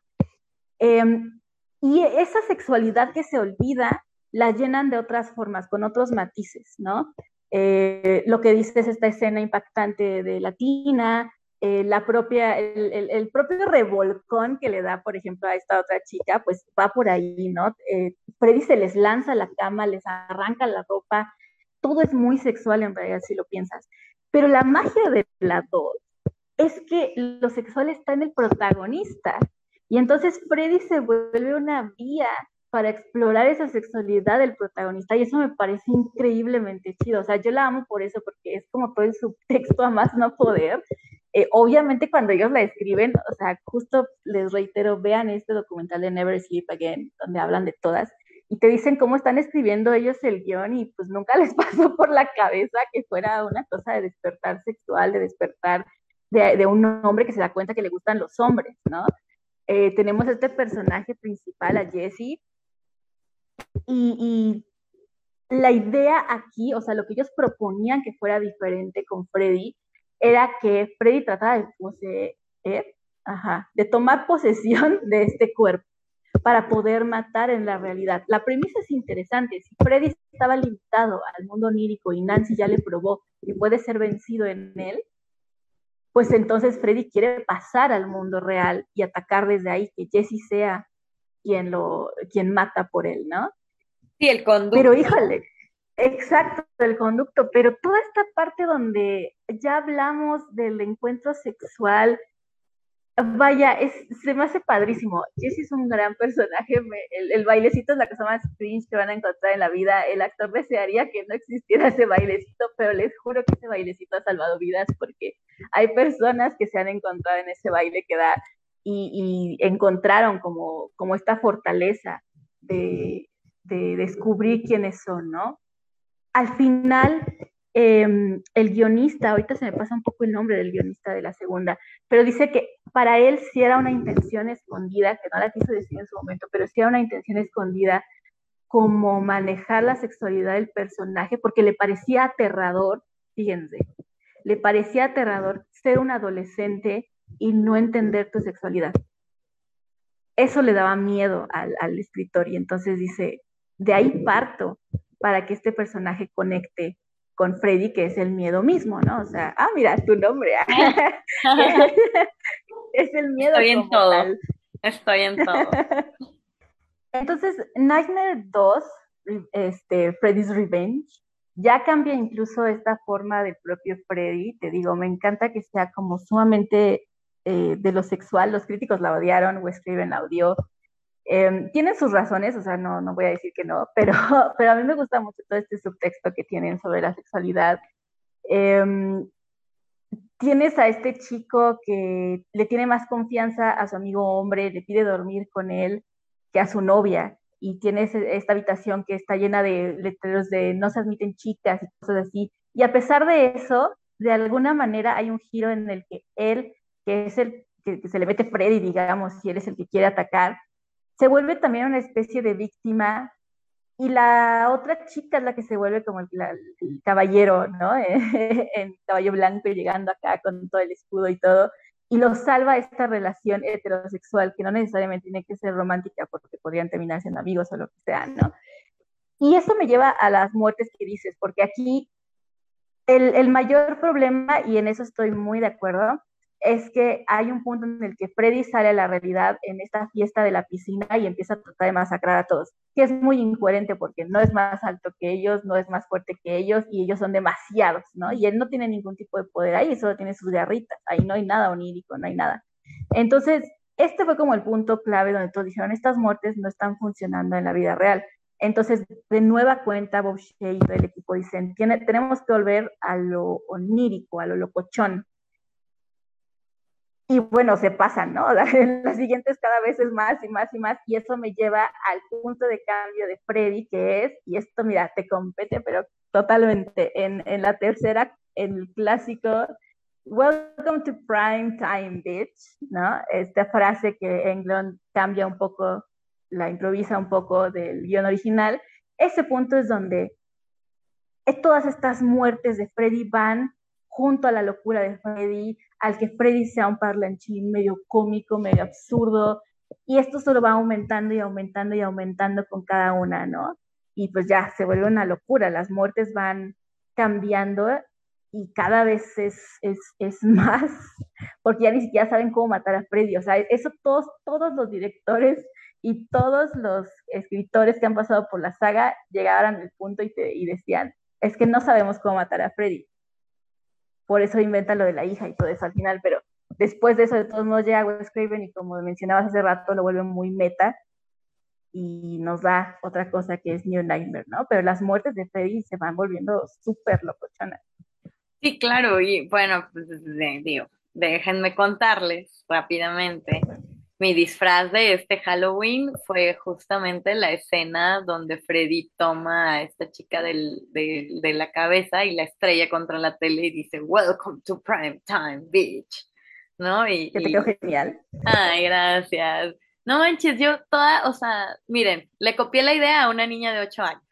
Em, y esa sexualidad que se olvida la llenan de otras formas, con otros matices, ¿no? Eh, lo que dices es esta escena impactante de Latina, eh, la propia, el, propio revolcón que le da, por ejemplo, a esta otra chica, pues va por ahí, ¿no? Eh, Freddy se les lanza la cama, les arranca la ropa, todo es muy sexual en realidad, si lo piensas. Pero la magia de la dos es que lo sexual está en el protagonista. Y entonces Freddy se vuelve una vía para explorar esa sexualidad del protagonista y eso me parece increíblemente chido. O sea, yo la amo por eso, porque es como todo el subtexto a más no poder. Eh, obviamente cuando ellos la escriben, o sea, justo les reitero, vean este documental de Never Sleep Again, donde hablan de todas, y te dicen cómo están escribiendo ellos el guion y pues nunca les [LAUGHS] pasó por la cabeza que fuera una cosa de despertar sexual, de despertar de, un hombre que se da cuenta que le gustan los hombres, ¿no? Eh, tenemos este personaje principal, a Jesse, y, la idea aquí, o sea, lo que ellos proponían que fuera diferente con Freddy, era que Freddy trataba de poseer, ajá, de tomar posesión [LAUGHS] de este cuerpo para poder matar en la realidad. La premisa es interesante. Si Freddy estaba limitado al mundo onírico y Nancy ya le probó que puede ser vencido en él, pues entonces Freddy quiere pasar al mundo real y atacar desde ahí, que Jesse sea quien lo, quien mata por él, ¿no? Sí, el conducto. Pero híjole, exacto, el conducto, pero toda esta parte donde ya hablamos del encuentro sexual, vaya, es, se me hace padrísimo. Jesse es un gran personaje, el, bailecito es la cosa más cringe que van a encontrar en la vida. El actor desearía que no existiera ese bailecito, pero les juro que ese bailecito ha salvado vidas porque hay personas que se han encontrado en ese baile que da y, encontraron como, como esta fortaleza de, de descubrir quiénes son, ¿no? Al final, em, el guionista, ahorita se me pasa un poco el nombre del guionista de la segunda, pero dice que para él sí era una intención escondida, que no la quiso decir en su momento, pero sí era una intención escondida como manejar la sexualidad del personaje, porque le parecía aterrador, fíjense, le parecía aterrador ser un adolescente y no entender tu sexualidad. Eso le daba miedo al, al escritor y entonces dice, de ahí parto para que este personaje conecte con Freddy, que es el miedo mismo, ¿no? O sea, ah, mira, tu nombre. [LAUGHS] es el miedo. Estoy en todo. Estoy en todo. [LAUGHS] Entonces, Nightmare 2, este, Freddy's Revenge, ya cambia incluso esta forma del propio Freddy. Te digo, me encanta que sea como sumamente eh, de lo sexual. Los críticos la odiaron, Wes Craven la odió. Eh, tiene sus razones, o sea, no, no voy a decir que no, [LAUGHS] pero, pero a mí me gusta mucho todo este subtexto que tienen sobre la sexualidad. Em, tienes a este chico que le tiene más confianza a su amigo hombre, le pide dormir con él que a su novia, y tienes esta habitación que está llena de letreros de no se admiten chicas y cosas así. Y a pesar de eso, de alguna manera hay un giro en el que él, que es el que, que se le mete Freddy, digamos, si él es el que quiere atacar, se vuelve también una especie de víctima y la otra chica es la que se vuelve como el, caballero, ¿no? [LAUGHS] en caballo blanco llegando acá con todo el escudo y todo, y lo salva esta relación heterosexual que no necesariamente tiene que ser romántica porque podrían terminar siendo amigos o lo que sea, ¿no? Y eso me lleva a las muertes que dices, porque aquí el, el mayor problema, y en eso estoy muy de acuerdo, es que hay un punto en el que Freddy sale a la realidad en esta fiesta de la piscina y empieza a tratar de masacrar a todos. Que es muy incoherente porque no es más alto que ellos, no es más fuerte que ellos y ellos son demasiados, ¿no? Y él no tiene ningún tipo de poder ahí, solo tiene sus garritas, ahí no hay nada onírico, no hay nada. Entonces, este fue como el punto clave donde todos dijeron, estas muertes no están funcionando en la vida real. Entonces, de nueva cuenta, Bob Shea y el equipo dicen, tenemos que volver a lo onírico, a lo locochón, y bueno, se pasan, ¿no? [LAUGHS] Las siguientes cada vez es más y más y más, y eso me lleva al punto de cambio de Freddy, que es, y esto, mira, te compete, pero totalmente, en, en la tercera, en el clásico, Welcome to Prime Time, bitch, ¿no? Esta frase que Englund cambia un poco, la improvisa un poco del guion original, ese punto es donde todas estas muertes de Freddy van junto a la locura de Freddy, al que Freddy sea un parlanchín medio cómico, medio absurdo, y esto solo va aumentando y aumentando y aumentando con cada una, ¿no? Y pues ya se vuelve una locura, las muertes van cambiando y cada vez es, es, es, [LAUGHS] más, porque ya ni siquiera saben cómo matar a Freddy, o sea, eso todos, todos los directores y todos los escritores que han pasado por la saga llegaban al punto y, te, y decían, es que no sabemos cómo matar a Freddy por eso inventa lo de la hija y todo eso al final, pero después de eso de todos modos llega Wes Craven y como mencionabas hace rato lo vuelve muy meta y nos da otra cosa que es New Nightmare, ¿no? Pero las muertes de Freddy se van volviendo súper locochonas. Sí, claro, y bueno, pues digo, déjenme contarles rápidamente mi disfraz de este Halloween fue justamente la escena donde Freddy toma a esta chica del, de, la cabeza y la estrella contra la tele y dice, Welcome to prime time, bitch. ¿No? Y, que te quedó genial. Ay, gracias. No manches, yo toda, o sea, miren, le copié la idea a una niña de 8 años.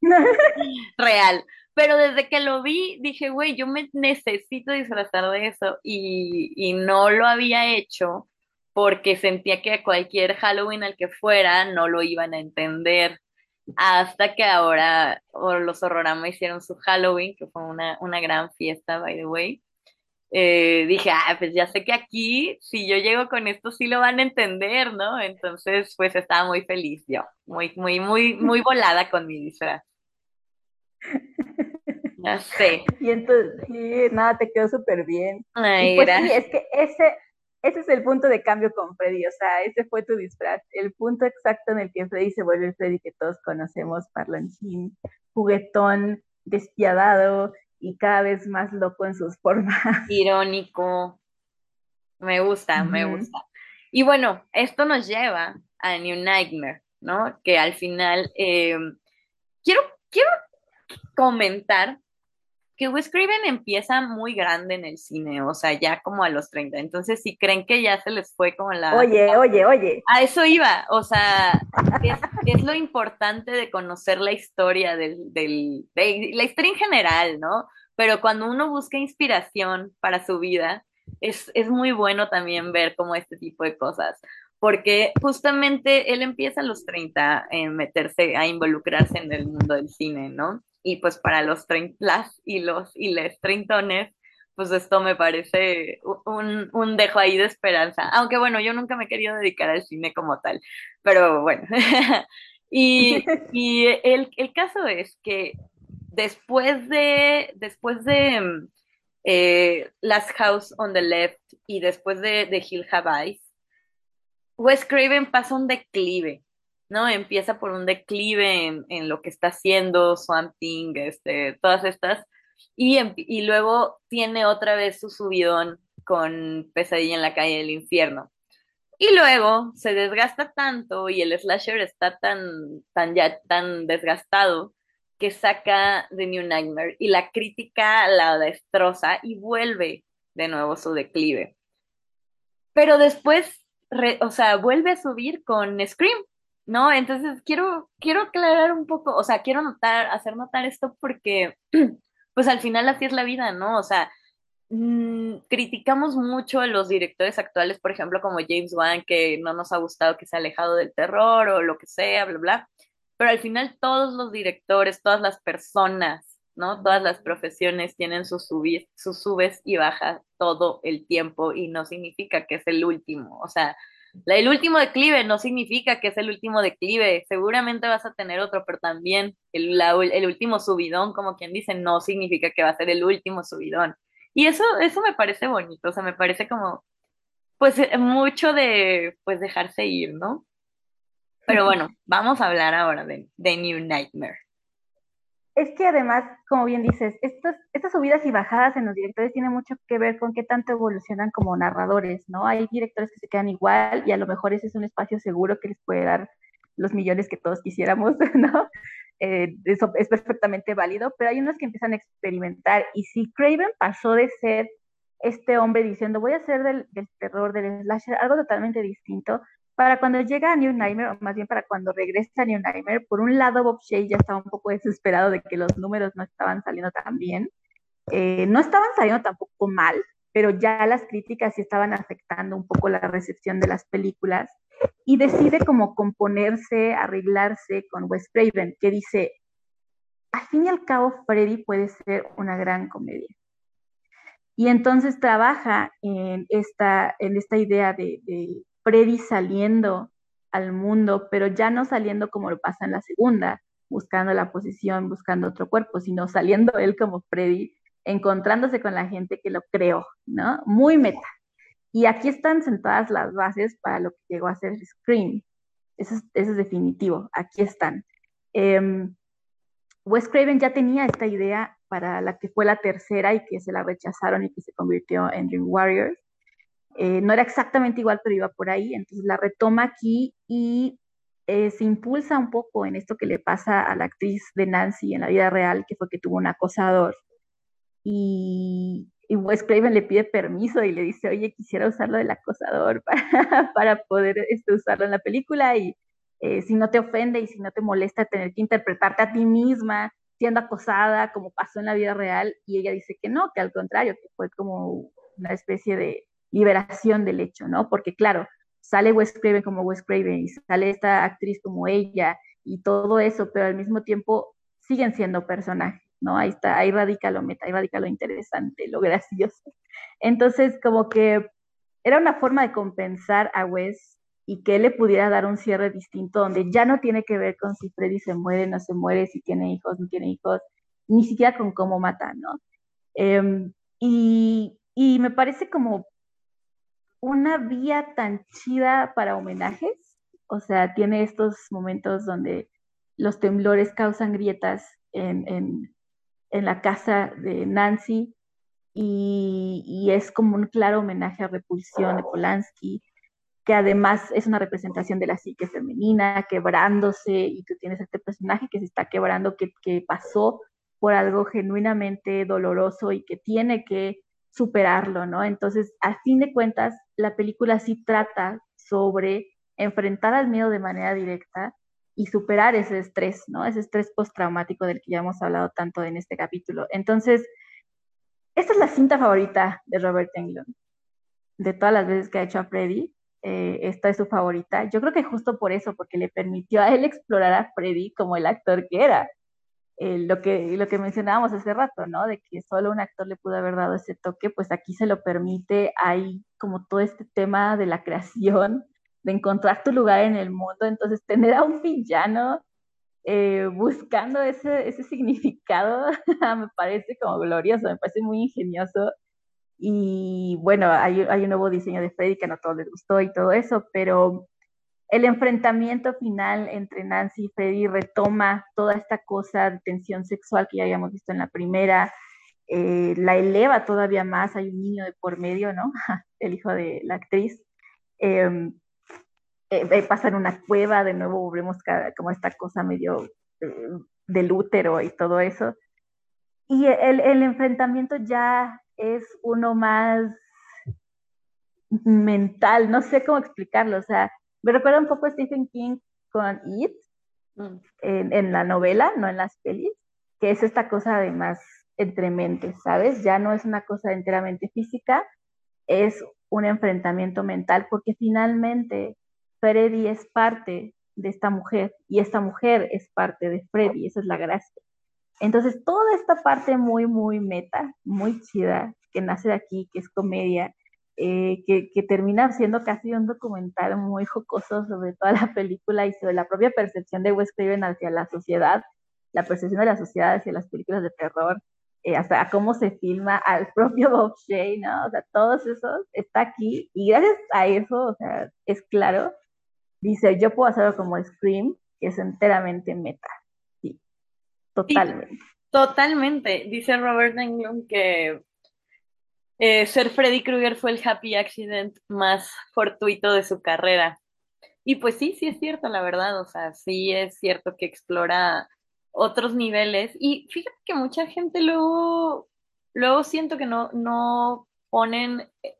[LAUGHS] Real. Pero desde que lo vi, dije, güey, yo me necesito disfrazar de eso y, y no lo había hecho porque sentía que cualquier Halloween al que fuera no lo iban a entender. Hasta que ahora los Horrorama hicieron su Halloween, que fue una, una gran fiesta, by the way. Eh, dije, ah, pues ya sé que aquí, si yo llego con esto, sí lo van a entender, ¿no? Entonces, pues estaba muy feliz yo, muy, muy, muy, muy [LAUGHS] volada con mi disfraz. Ya sé. Y entonces, sí, nada, te quedó súper bien. Ay, pues, sí, es que ese, ese es el punto de cambio con Freddy, o sea, ese fue tu disfraz, el punto exacto en el que Freddy se vuelve el Freddy que todos conocemos, parlanchín, juguetón, despiadado y cada vez más loco en sus formas. [LAUGHS] Irónico. Me gusta, me gusta. Y bueno, esto nos lleva a New Nightmare, ¿no? Que al final eh, quiero, quiero comentar que Wes Craven empieza muy grande en el cine, o sea, ya como a los 30. Entonces, si creen que ya se les fue como la... Oye, [LAUGHS] oye, oye. A eso iba, o sea, es, lo importante de conocer la historia del, del, de la historia en general, ¿no? Pero cuando uno busca inspiración para su vida, es, es muy bueno también ver como este tipo de cosas porque justamente él empieza a los 30 en meterse, a involucrarse en el mundo del cine, ¿no? Y pues para los las y los y les treintones, pues esto me parece un, un, dejo ahí de esperanza. Aunque bueno, yo nunca me he querido dedicar al cine como tal, pero bueno. [LAUGHS] y, [LAUGHS] y el, el, caso es que después de, después de eh, Last House on the Left y después de, de Hill Have Eyes, Wes Craven pasa un declive ¿no? Empieza por un declive en, lo que está haciendo, Swamp Thing, este, todas estas, y, y luego tiene otra vez su subidón con Pesadilla en la calle del infierno. Y luego se desgasta tanto y el slasher está tan, tan ya tan desgastado que saca The New Nightmare y la crítica la destroza y vuelve de nuevo su declive. Pero después, o sea, vuelve a subir con Scream, ¿no? Entonces quiero, quiero aclarar un poco, o sea, quiero notar, hacer notar esto porque, [CLEARS THROAT] pues al final así es la vida, ¿no? O sea, mm, criticamos mucho a los directores actuales, por ejemplo, como James Wan, que no nos ha gustado que se ha alejado del terror o lo que sea, bla, bla, pero al final todos los directores, todas las personas ¿no? Todas las profesiones tienen sus, sus subes y bajas todo el tiempo y no significa que es el último. O sea, el último declive no significa que es el último declive. Seguramente vas a tener otro, pero también el, el último subidón, como quien dice, no significa que va a ser el último subidón. Y eso, eso me parece bonito, o sea, me parece como, pues, mucho de, pues, dejarse ir, ¿no? Pero bueno, vamos a hablar ahora de, de New Nightmare. Es que además, como bien dices, estas, estas subidas y bajadas en los directores tienen mucho que ver con qué tanto evolucionan como narradores, ¿no? Hay directores que se quedan igual y a lo mejor ese es un espacio seguro que les puede dar los millones que todos quisiéramos, [LAUGHS] ¿no? Eh, eso es perfectamente válido, pero hay unos que empiezan a experimentar y si Craven pasó de ser este hombre diciendo voy a hacer del, del terror, del slasher, algo totalmente distinto, para cuando llega a New Nightmare, o más bien para cuando regresa a New Nightmare, por un lado Bob Shea ya estaba un poco desesperado de que los números no estaban saliendo tan bien. Eh, no estaban saliendo tampoco mal, pero ya las críticas sí estaban afectando un poco la recepción de las películas y decide como componerse, arreglarse con Wes Craven, que dice, al fin y al cabo Freddy puede ser una gran comedia. Y entonces trabaja en esta, en esta idea de Freddy saliendo al mundo, pero ya no saliendo como lo pasa en la segunda, buscando la posición, buscando otro cuerpo, sino saliendo [LAUGHS] él como Freddy, encontrándose con la gente que lo creó, ¿no? Muy meta. Y aquí están sentadas las bases para lo que llegó a ser Scream. Eso es, definitivo, aquí están. Em, Wes Craven ya tenía esta idea para la que fue la tercera y que se la rechazaron y que se convirtió en Dream Warriors. Eh, no era exactamente igual, pero iba por ahí, entonces la retoma aquí y eh, se impulsa un poco en esto que le pasa a la actriz de Nancy en la vida real, que fue que tuvo un acosador. Y, Wes Craven le pide permiso y le dice, oye, quisiera usarlo del acosador [LAUGHS] para, para poder este, usarlo en la película y eh, si no te ofende y si no te molesta tener que interpretarte a ti misma siendo acosada como pasó en la vida real y ella dice que no, que al contrario, que fue como una especie de, liberación del hecho, ¿no? Porque claro, sale Wes Craven como Wes Craven y sale esta actriz como ella y todo eso, pero al mismo tiempo siguen siendo personajes, ¿no? Ahí está, ahí radica lo meta, ahí radica lo interesante, lo gracioso. Entonces, como que era una forma de compensar a Wes y que él le pudiera dar un cierre distinto donde ya no tiene que ver con si Freddy se muere, no se muere, si tiene hijos, no tiene hijos, ni siquiera con cómo mata, ¿no? Em, y, y me parece como una vía tan chida para homenajes. O sea, tiene estos momentos donde los temblores causan grietas en, la casa de Nancy y, es como un claro homenaje a Repulsión de Polanski, que además es una representación de la psique femenina, quebrándose, y tú tienes este personaje que se está quebrando, que, que pasó por algo genuinamente doloroso y que tiene que superarlo, ¿no? Entonces, a fin de cuentas, la película sí trata sobre enfrentar al miedo de manera directa y superar ese estrés, ¿no? Ese estrés postraumático del que ya hemos hablado tanto en este capítulo. Entonces, esta es la cinta favorita de Robert Englund. De todas las veces que ha hecho a Freddy, eh, esta es su favorita. Yo creo que justo por eso, porque le permitió a él explorar a Freddy como el actor que era. Eh, lo, que, lo que mencionábamos hace rato, ¿no? De que solo un actor le pudo haber dado ese toque, pues aquí se lo permite, hay como todo este tema de la creación, de encontrar tu lugar en el mundo, entonces tener a un villano eh, buscando ese, ese significado [LAUGHS] me parece como glorioso, me parece muy ingenioso. Y bueno, hay, hay un nuevo diseño de Freddy que a no todos les gustó y todo eso, pero el enfrentamiento final entre Nancy y Freddy retoma toda esta cosa de tensión sexual que ya habíamos visto en la primera, eh, la eleva todavía más, hay un niño de por medio, ¿no? [LAUGHS] El hijo de la actriz. Em, eh, eh, pasa en una cueva, de nuevo volvemos como esta cosa medio del útero y todo eso. Y el, el enfrentamiento ya es uno más mental, no sé cómo explicarlo, o sea, me recuerda un poco a Stephen King con It, mm. en, la novela, no en las pelis, que es esta cosa además entre mentes, ¿sabes? Ya no es una cosa enteramente física, es un enfrentamiento mental, porque finalmente Freddy es parte de esta mujer y esta mujer es parte de Freddy, esa es la gracia. Entonces, toda esta parte muy, muy meta, muy chida, que nace de aquí, que es comedia, eh, que, que, termina siendo casi un documental muy jocoso sobre toda la película y sobre la propia percepción de Wes Craven hacia la sociedad, la percepción de la sociedad hacia las películas de terror, eh, hasta cómo se filma al [LAUGHS] propio Bob Shea, ¿no? O sea, todos esos está aquí y gracias a eso, o sea, es claro, dice, yo puedo hacerlo como Scream, que es enteramente meta. Sí, totalmente. totalmente. Dice Robert Englund que eh, ser Freddy Krueger fue el happy accident más fortuito de su carrera. Y pues sí, sí es cierto, la verdad, o sea, sí es cierto que explora otros niveles. Y fíjate que mucha gente luego, luego siento que no, no ponen eh,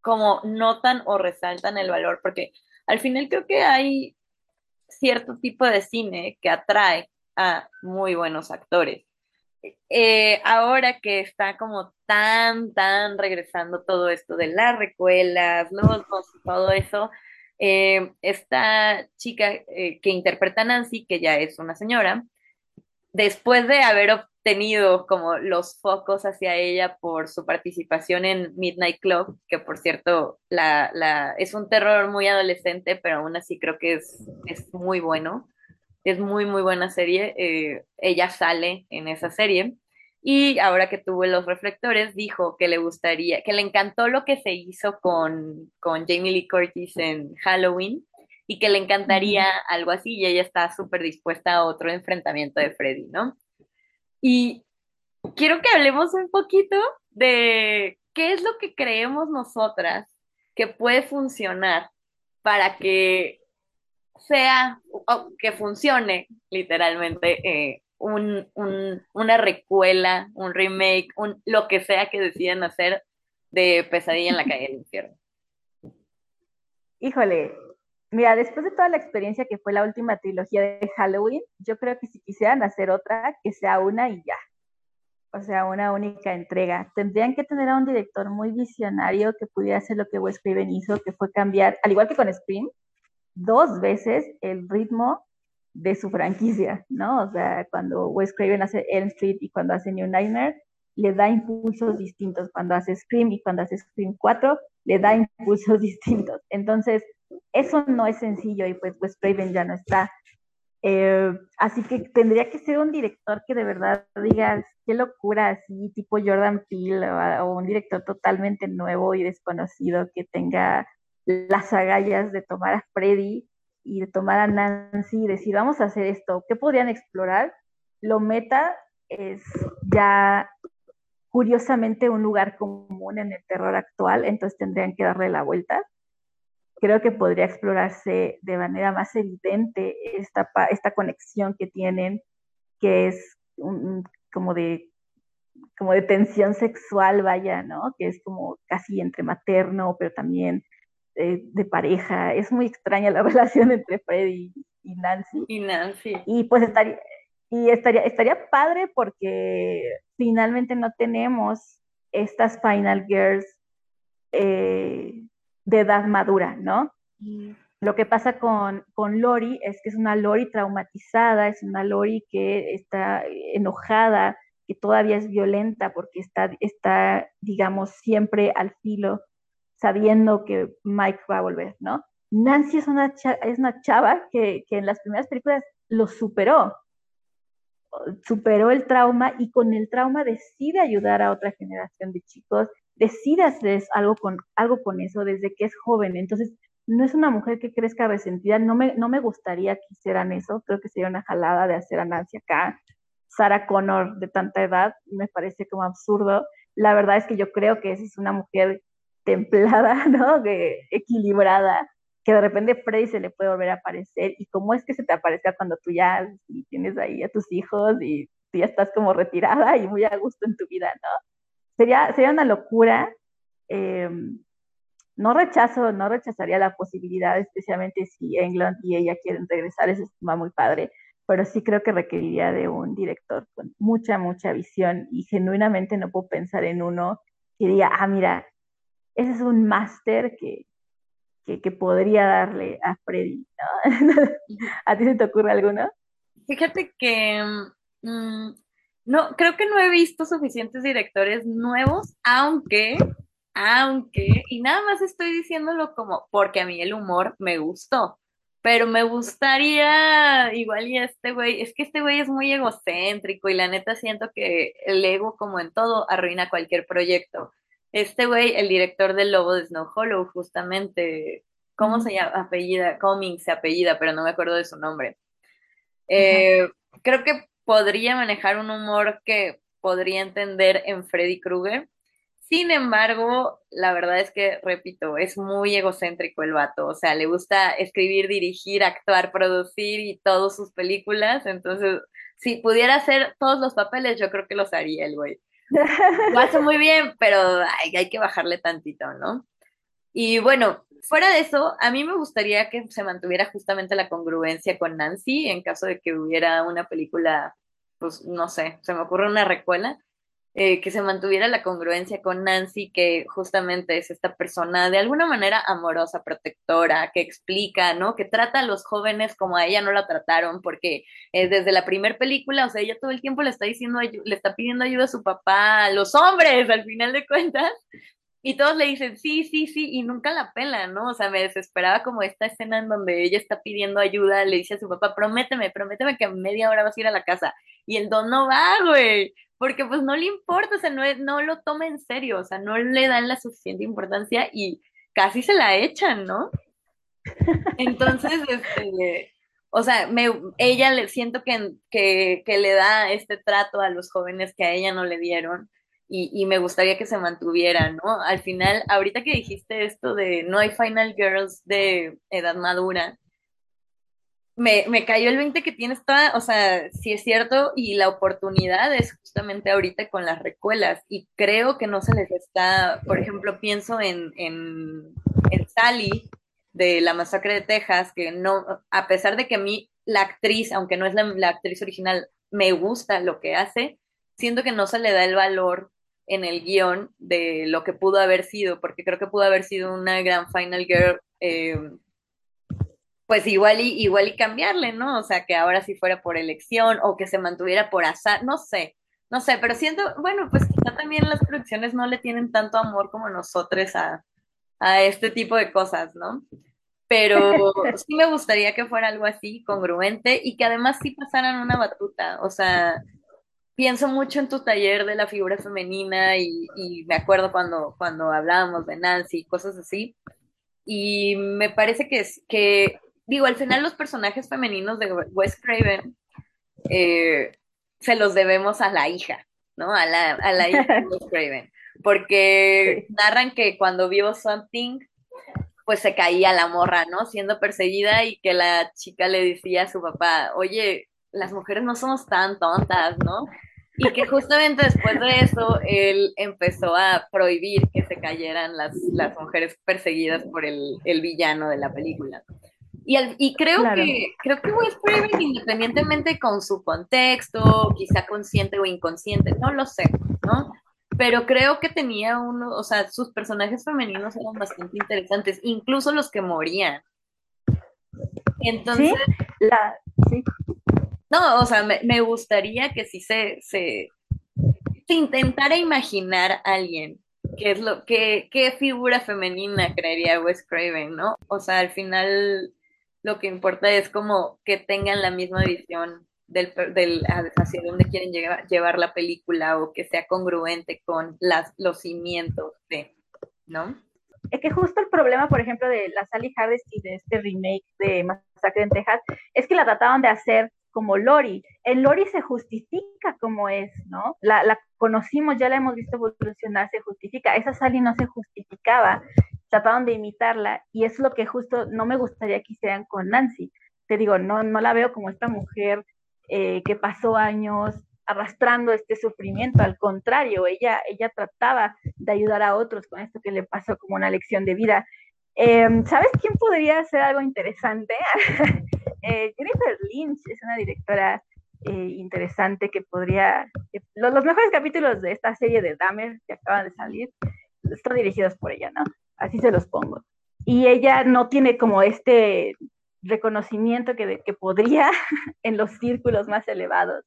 como notan o resaltan el valor, porque al final creo que hay cierto tipo de cine que atrae a muy buenos actores. Eh, ahora que está como tan, tan regresando todo esto de las recuelas, los todo eso, eh, esta chica que interpreta a Nancy, que ya es una señora, después de haber obtenido como los focos hacia ella por su participación en Midnight Club, que por cierto la, la, es un terror muy adolescente, pero aún así creo que es, es muy bueno. Es muy, muy buena serie. Eh, ella sale en esa serie. Y ahora que tuvo los reflectores, dijo que le gustaría, que le encantó lo que se hizo con, con Jamie Lee Curtis en Halloween, y que le encantaría algo así y ella está súper dispuesta a otro enfrentamiento de Freddy, ¿no? Y quiero que hablemos un poquito de qué es lo que creemos nosotras que puede funcionar para que sea, o que funcione literalmente eh, un, un, una recuela, un remake, un, lo que sea que decidan hacer de Pesadilla en la calle del infierno. [LAUGHS] Híjole, Mira, después de toda la experiencia que fue la última trilogía de Halloween, yo creo que si quisieran hacer otra, que sea una y ya. O sea, una única entrega. Tendrían que tener a un director muy visionario que pudiera hacer lo que Wes Craven hizo, que fue cambiar, al igual que con Scream, dos veces el ritmo de su franquicia, ¿no? O sea, cuando Wes Craven hace Elm Street y cuando hace New Nightmare, le da impulsos distintos. Cuando hace Scream y cuando hace Scream 4, le da impulsos [LAUGHS] distintos. Entonces, eso no es sencillo y pues, pues Raven ya no está. Eh, así que tendría que ser un director que de verdad diga, qué locura, así tipo Jordan Peele o, un director totalmente nuevo y desconocido que tenga las agallas de tomar a Freddy y de tomar a Nancy y decir, vamos a hacer esto, ¿qué podrían explorar? Lo meta es ya curiosamente un lugar común en el terror actual, entonces tendrían que darle la vuelta creo que podría explorarse de manera más evidente esta, esta conexión que tienen, que es como, de, como de tensión sexual, vaya, ¿no? Que es como casi entre materno, pero también eh, de pareja. Es muy extraña la [LAUGHS] relación entre Freddy y Nancy. Y Nancy. Y pues estaría, y estaría, estaría padre porque finalmente no tenemos estas Final Girls eh, de edad madura, ¿no? Lo que pasa con, con Lori es que es una Lori traumatizada, es una Lori que está enojada, que todavía es violenta porque está, está digamos, siempre al filo, sabiendo que Mike va a volver, ¿no? Nancy es una, es una chava que, que en las primeras películas lo superó, superó el trauma y con el trauma decide ayudar a otra generación de chicos decide hacer algo con, algo con eso desde que es joven. Entonces, no es una mujer que crezca resentida. No me, no me gustaría que hicieran eso. Creo que sería una jalada de hacer a Nancy acá. Sarah Connor de tanta edad me parece como absurdo. La verdad es que yo creo que esa es una mujer templada, [LAUGHS] ¿no? equilibrada, que de repente Freddy se le puede volver a aparecer. ¿Y cómo es que se te aparezca cuando tú ya tienes ahí a tus hijos y tú ya estás como retirada y muy a gusto en tu vida, ¿no? sería, sería una locura. Eh, no rechazo, no rechazaría la posibilidad, especialmente si England y ella quieren regresar, eso es muy padre, pero sí creo que requeriría de un director con mucha, mucha visión y genuinamente no puedo pensar en uno que diga, ah, mira, ese es un máster que, que, podría darle a Freddy. [LAUGHS] ¿A ti se te ocurre alguno? Fíjate que mm, no, creo que no he visto suficientes directores nuevos, aunque, aunque, y nada más estoy diciéndolo como porque a mí el humor me gustó, pero me gustaría, igual y este güey, es que este güey es muy egocéntrico y la neta siento que el ego, como en todo, arruina cualquier proyecto. Este güey, el director del Lobo de Snow Hollow, justamente, ¿cómo se llama? Apellida, Cummings se apellida, pero no me acuerdo de su nombre. Eh, creo que podría manejar un humor que podría entender en Freddy Krueger. Sin embargo, la verdad es que, repito, es muy egocéntrico el vato. O sea, le gusta escribir, dirigir, actuar, producir y todas sus películas. Entonces, si pudiera hacer todos los papeles, yo creo que los haría el güey. Lo hace muy bien, pero hay, hay que bajarle tantito, ¿no? Y bueno, fuera de eso, a mí me gustaría que se mantuviera justamente la congruencia con Nancy en caso de que hubiera una película, pues no sé, se me ocurre una recuela, eh, que se mantuviera la congruencia con Nancy, que justamente es esta persona de alguna manera amorosa, protectora, que explica, ¿no? Que trata a los jóvenes como a ella no la trataron, porque eh, desde la primera película, o sea, ella todo el tiempo le está diciendo, le está pidiendo ayuda a su papá, a los hombres, al final de cuentas, y todos le dicen, sí, sí, sí, y nunca la pelan, ¿no? O sea, me desesperaba como esta escena en donde ella está pidiendo ayuda, le dice a su papá, prométeme, prométeme que en media hora vas a ir a la casa. Y el don no va, güey, porque pues no le importa, o sea, no, no lo toma en serio, o sea, no le dan la suficiente importancia y casi se la echan, ¿no? [LAUGHS] Entonces, este, o sea, me, ella le siento que, que, que le da este trato a los jóvenes que a ella no le dieron y, me gustaría que se mantuviera, ¿no? Al final, ahorita que dijiste esto de no hay Final Girls de edad madura, me, me cayó el 20 que tienes toda, o sea, sí es cierto, y la oportunidad es justamente ahorita con las recuelas, y creo que no se les está, por ejemplo, pienso en, en, en Sally de La Masacre de Texas, que no, a pesar de que a mí la actriz, aunque no es la, la actriz original, me gusta lo que hace, siento que no se le da el valor en el guion de lo que pudo haber sido, porque creo que pudo haber sido una gran Final Girl, eh, pues igual y, igual y cambiarle, ¿no? O sea, que ahora sí fuera por elección o que se mantuviera por azar, no sé, no sé, pero siento, bueno, pues quizá también las producciones no le tienen tanto amor como nosotros a, a este tipo de cosas, ¿no? Pero [LAUGHS] sí me gustaría que fuera algo así, congruente, y que además sí pasaran una batuta, o sea, pienso mucho en tu taller de la figura femenina y, me acuerdo cuando, cuando hablábamos de Nancy y cosas así. Y me parece que es que, digo, al final los personajes femeninos de Wes Craven eh, se los debemos a la hija, ¿no? A la, a la hija de [LAUGHS] Wes Craven. Porque narran que cuando vio Something, pues se caía la morra, ¿no? Siendo perseguida y que la chica le decía a su papá, oye, las mujeres no somos tan tontas, ¿no? Y que justamente después de eso, él empezó a prohibir que se cayeran las, las mujeres perseguidas por el, el villano de la película. Y, y creo, que, creo que Wes Craven, independientemente con su contexto, quizá consciente o inconsciente, no lo sé, ¿no? Pero creo que tenía uno, o sea, sus personajes femeninos eran bastante interesantes, incluso los que morían. Entonces, ¿Sí? La, sí. No, o sea, me, gustaría que si se, se, intentara imaginar a alguien qué es lo, qué, qué figura femenina crearía Wes Craven, ¿no? O sea, al final lo que importa es como que tengan la misma visión del, del hacia dónde quieren llevar, llevar, la película o que sea congruente con las, los cimientos de, ¿no? Es que justo el problema, por ejemplo, de la Sally Harvest y de este remake de Masacre en Texas, es que la trataban de hacer como Lori. En Lori se justifica como es, ¿no? La, conocimos, ya la hemos visto evolucionar, se justifica. Esa Sally no se justificaba, trataron de imitarla y es lo que justo no me gustaría que hicieran con Nancy. Te digo, no, no la veo como esta mujer eh, que pasó años arrastrando este sufrimiento, al contrario, ella, ella trataba de ayudar a otros con esto que le pasó como una lección de vida. Em, ¿Sabes quién podría hacer algo interesante? [LAUGHS] Eh, Jennifer Lynch es una directora eh, interesante que podría... los, mejores capítulos de esta serie de Dahmer que acaban de salir están dirigidos por ella, ¿no? Así se los pongo. Y ella no tiene como este reconocimiento que, que podría [LAUGHS] en los círculos más elevados.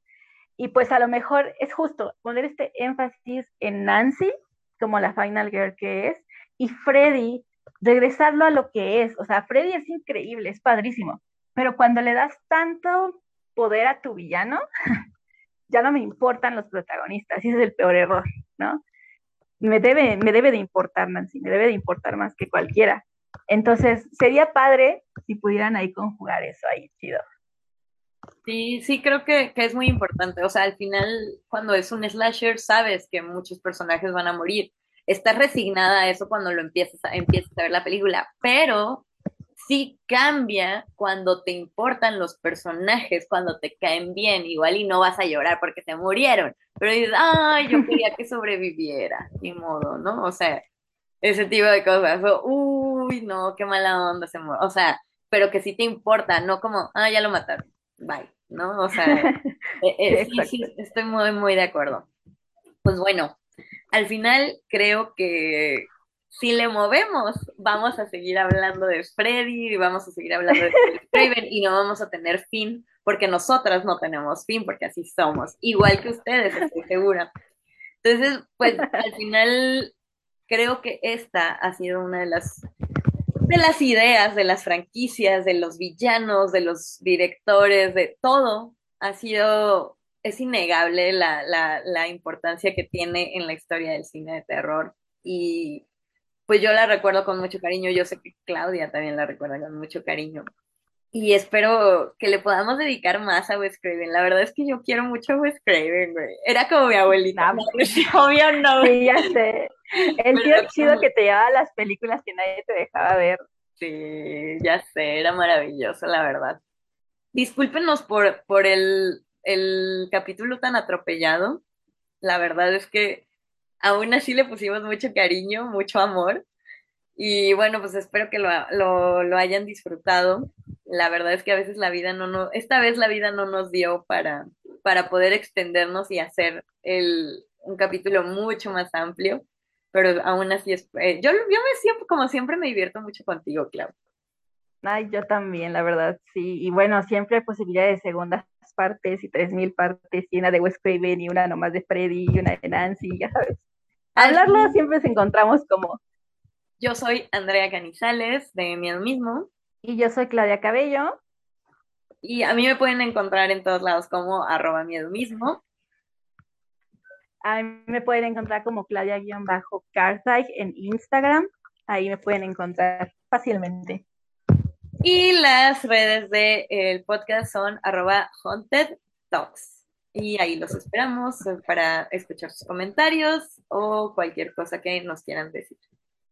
Y pues a lo mejor es justo poner este énfasis en Nancy, como la Final Girl que es, y Freddy, regresarlo a lo que es. O sea, Freddy es increíble, es padrísimo, pero cuando le das tanto poder a tu villano, [LAUGHS] ya no me importan los protagonistas, ese es el peor error, ¿no? Me debe, me debe de importar Nancy, me debe de importar más que cualquiera. Entonces, sería padre si pudieran ahí conjugar eso ahí, chido. Sí, sí, creo que, es muy importante. O sea, al final, cuando es un slasher, sabes que muchos personajes van a morir. Estás resignada a eso cuando lo empiezas a, empiezas a ver la película, pero sí cambia cuando te importan los personajes, cuando te caen bien, igual y no vas a llorar porque se murieron, pero dices, ay, yo quería que sobreviviera, ni modo, ¿no? O sea, ese tipo de cosas, uy, no, qué mala onda se muere, o sea, pero que sí te importa, no como, ah, ya lo mataron, bye, ¿no? O sea, eh, eh, [LAUGHS] sí, sí, estoy muy, muy de acuerdo. Pues bueno, al final creo que si le movemos, vamos a seguir hablando de Freddy y vamos a seguir hablando de Craven [LAUGHS] y no vamos a tener fin porque nosotras no tenemos fin porque así somos, igual que ustedes, estoy segura. Entonces, pues al [LAUGHS] final creo que esta ha sido una de las de las ideas, de las franquicias, de los villanos, de los directores, de todo, ha sido, es innegable la, la, la importancia que tiene en la historia del cine de terror. Y pues yo la recuerdo con mucho cariño, yo sé que Claudia también la recuerda con mucho cariño. Y espero que le podamos dedicar más a Wes Craven. La verdad es que yo quiero mucho a Wes Craven, güey. Era como mi abuelita. No, [LAUGHS] obvio no. Sí, ya sé. El tío chido que te llevaba las películas que nadie te dejaba ver. Sí, ya sé, era maravilloso, la verdad. Discúlpenos por, por el, el capítulo tan atropellado. La verdad es que aún así le pusimos mucho cariño, mucho amor. Y bueno, pues espero que lo, lo, hayan disfrutado. La verdad es que a veces la vida no nos, esta vez la vida no nos dio para, para poder extendernos y hacer el, un capítulo mucho más amplio, pero aún así es, eh, yo, yo me siempre, como siempre me divierto mucho contigo, Clau. Ay, yo también, la verdad, sí. Y bueno, siempre hay posibilidad de segundas partes y tres mil partes, y una de Wes Craven y una nomás de Freddy y una de Nancy, ya sabes. Hablarlo siempre se encontramos como. Yo soy Andrea Canizales de Miedo Mismo. Y yo soy Claudia Cabello. Y a mí me pueden encontrar en todos lados como arroba miedo mismo. A mí me pueden encontrar como Claudia-Karzai en Instagram. Ahí me pueden encontrar fácilmente. Y las redes del podcast son arroba haunted talks. Y ahí los esperamos para escuchar sus comentarios o cualquier cosa que nos quieran decir.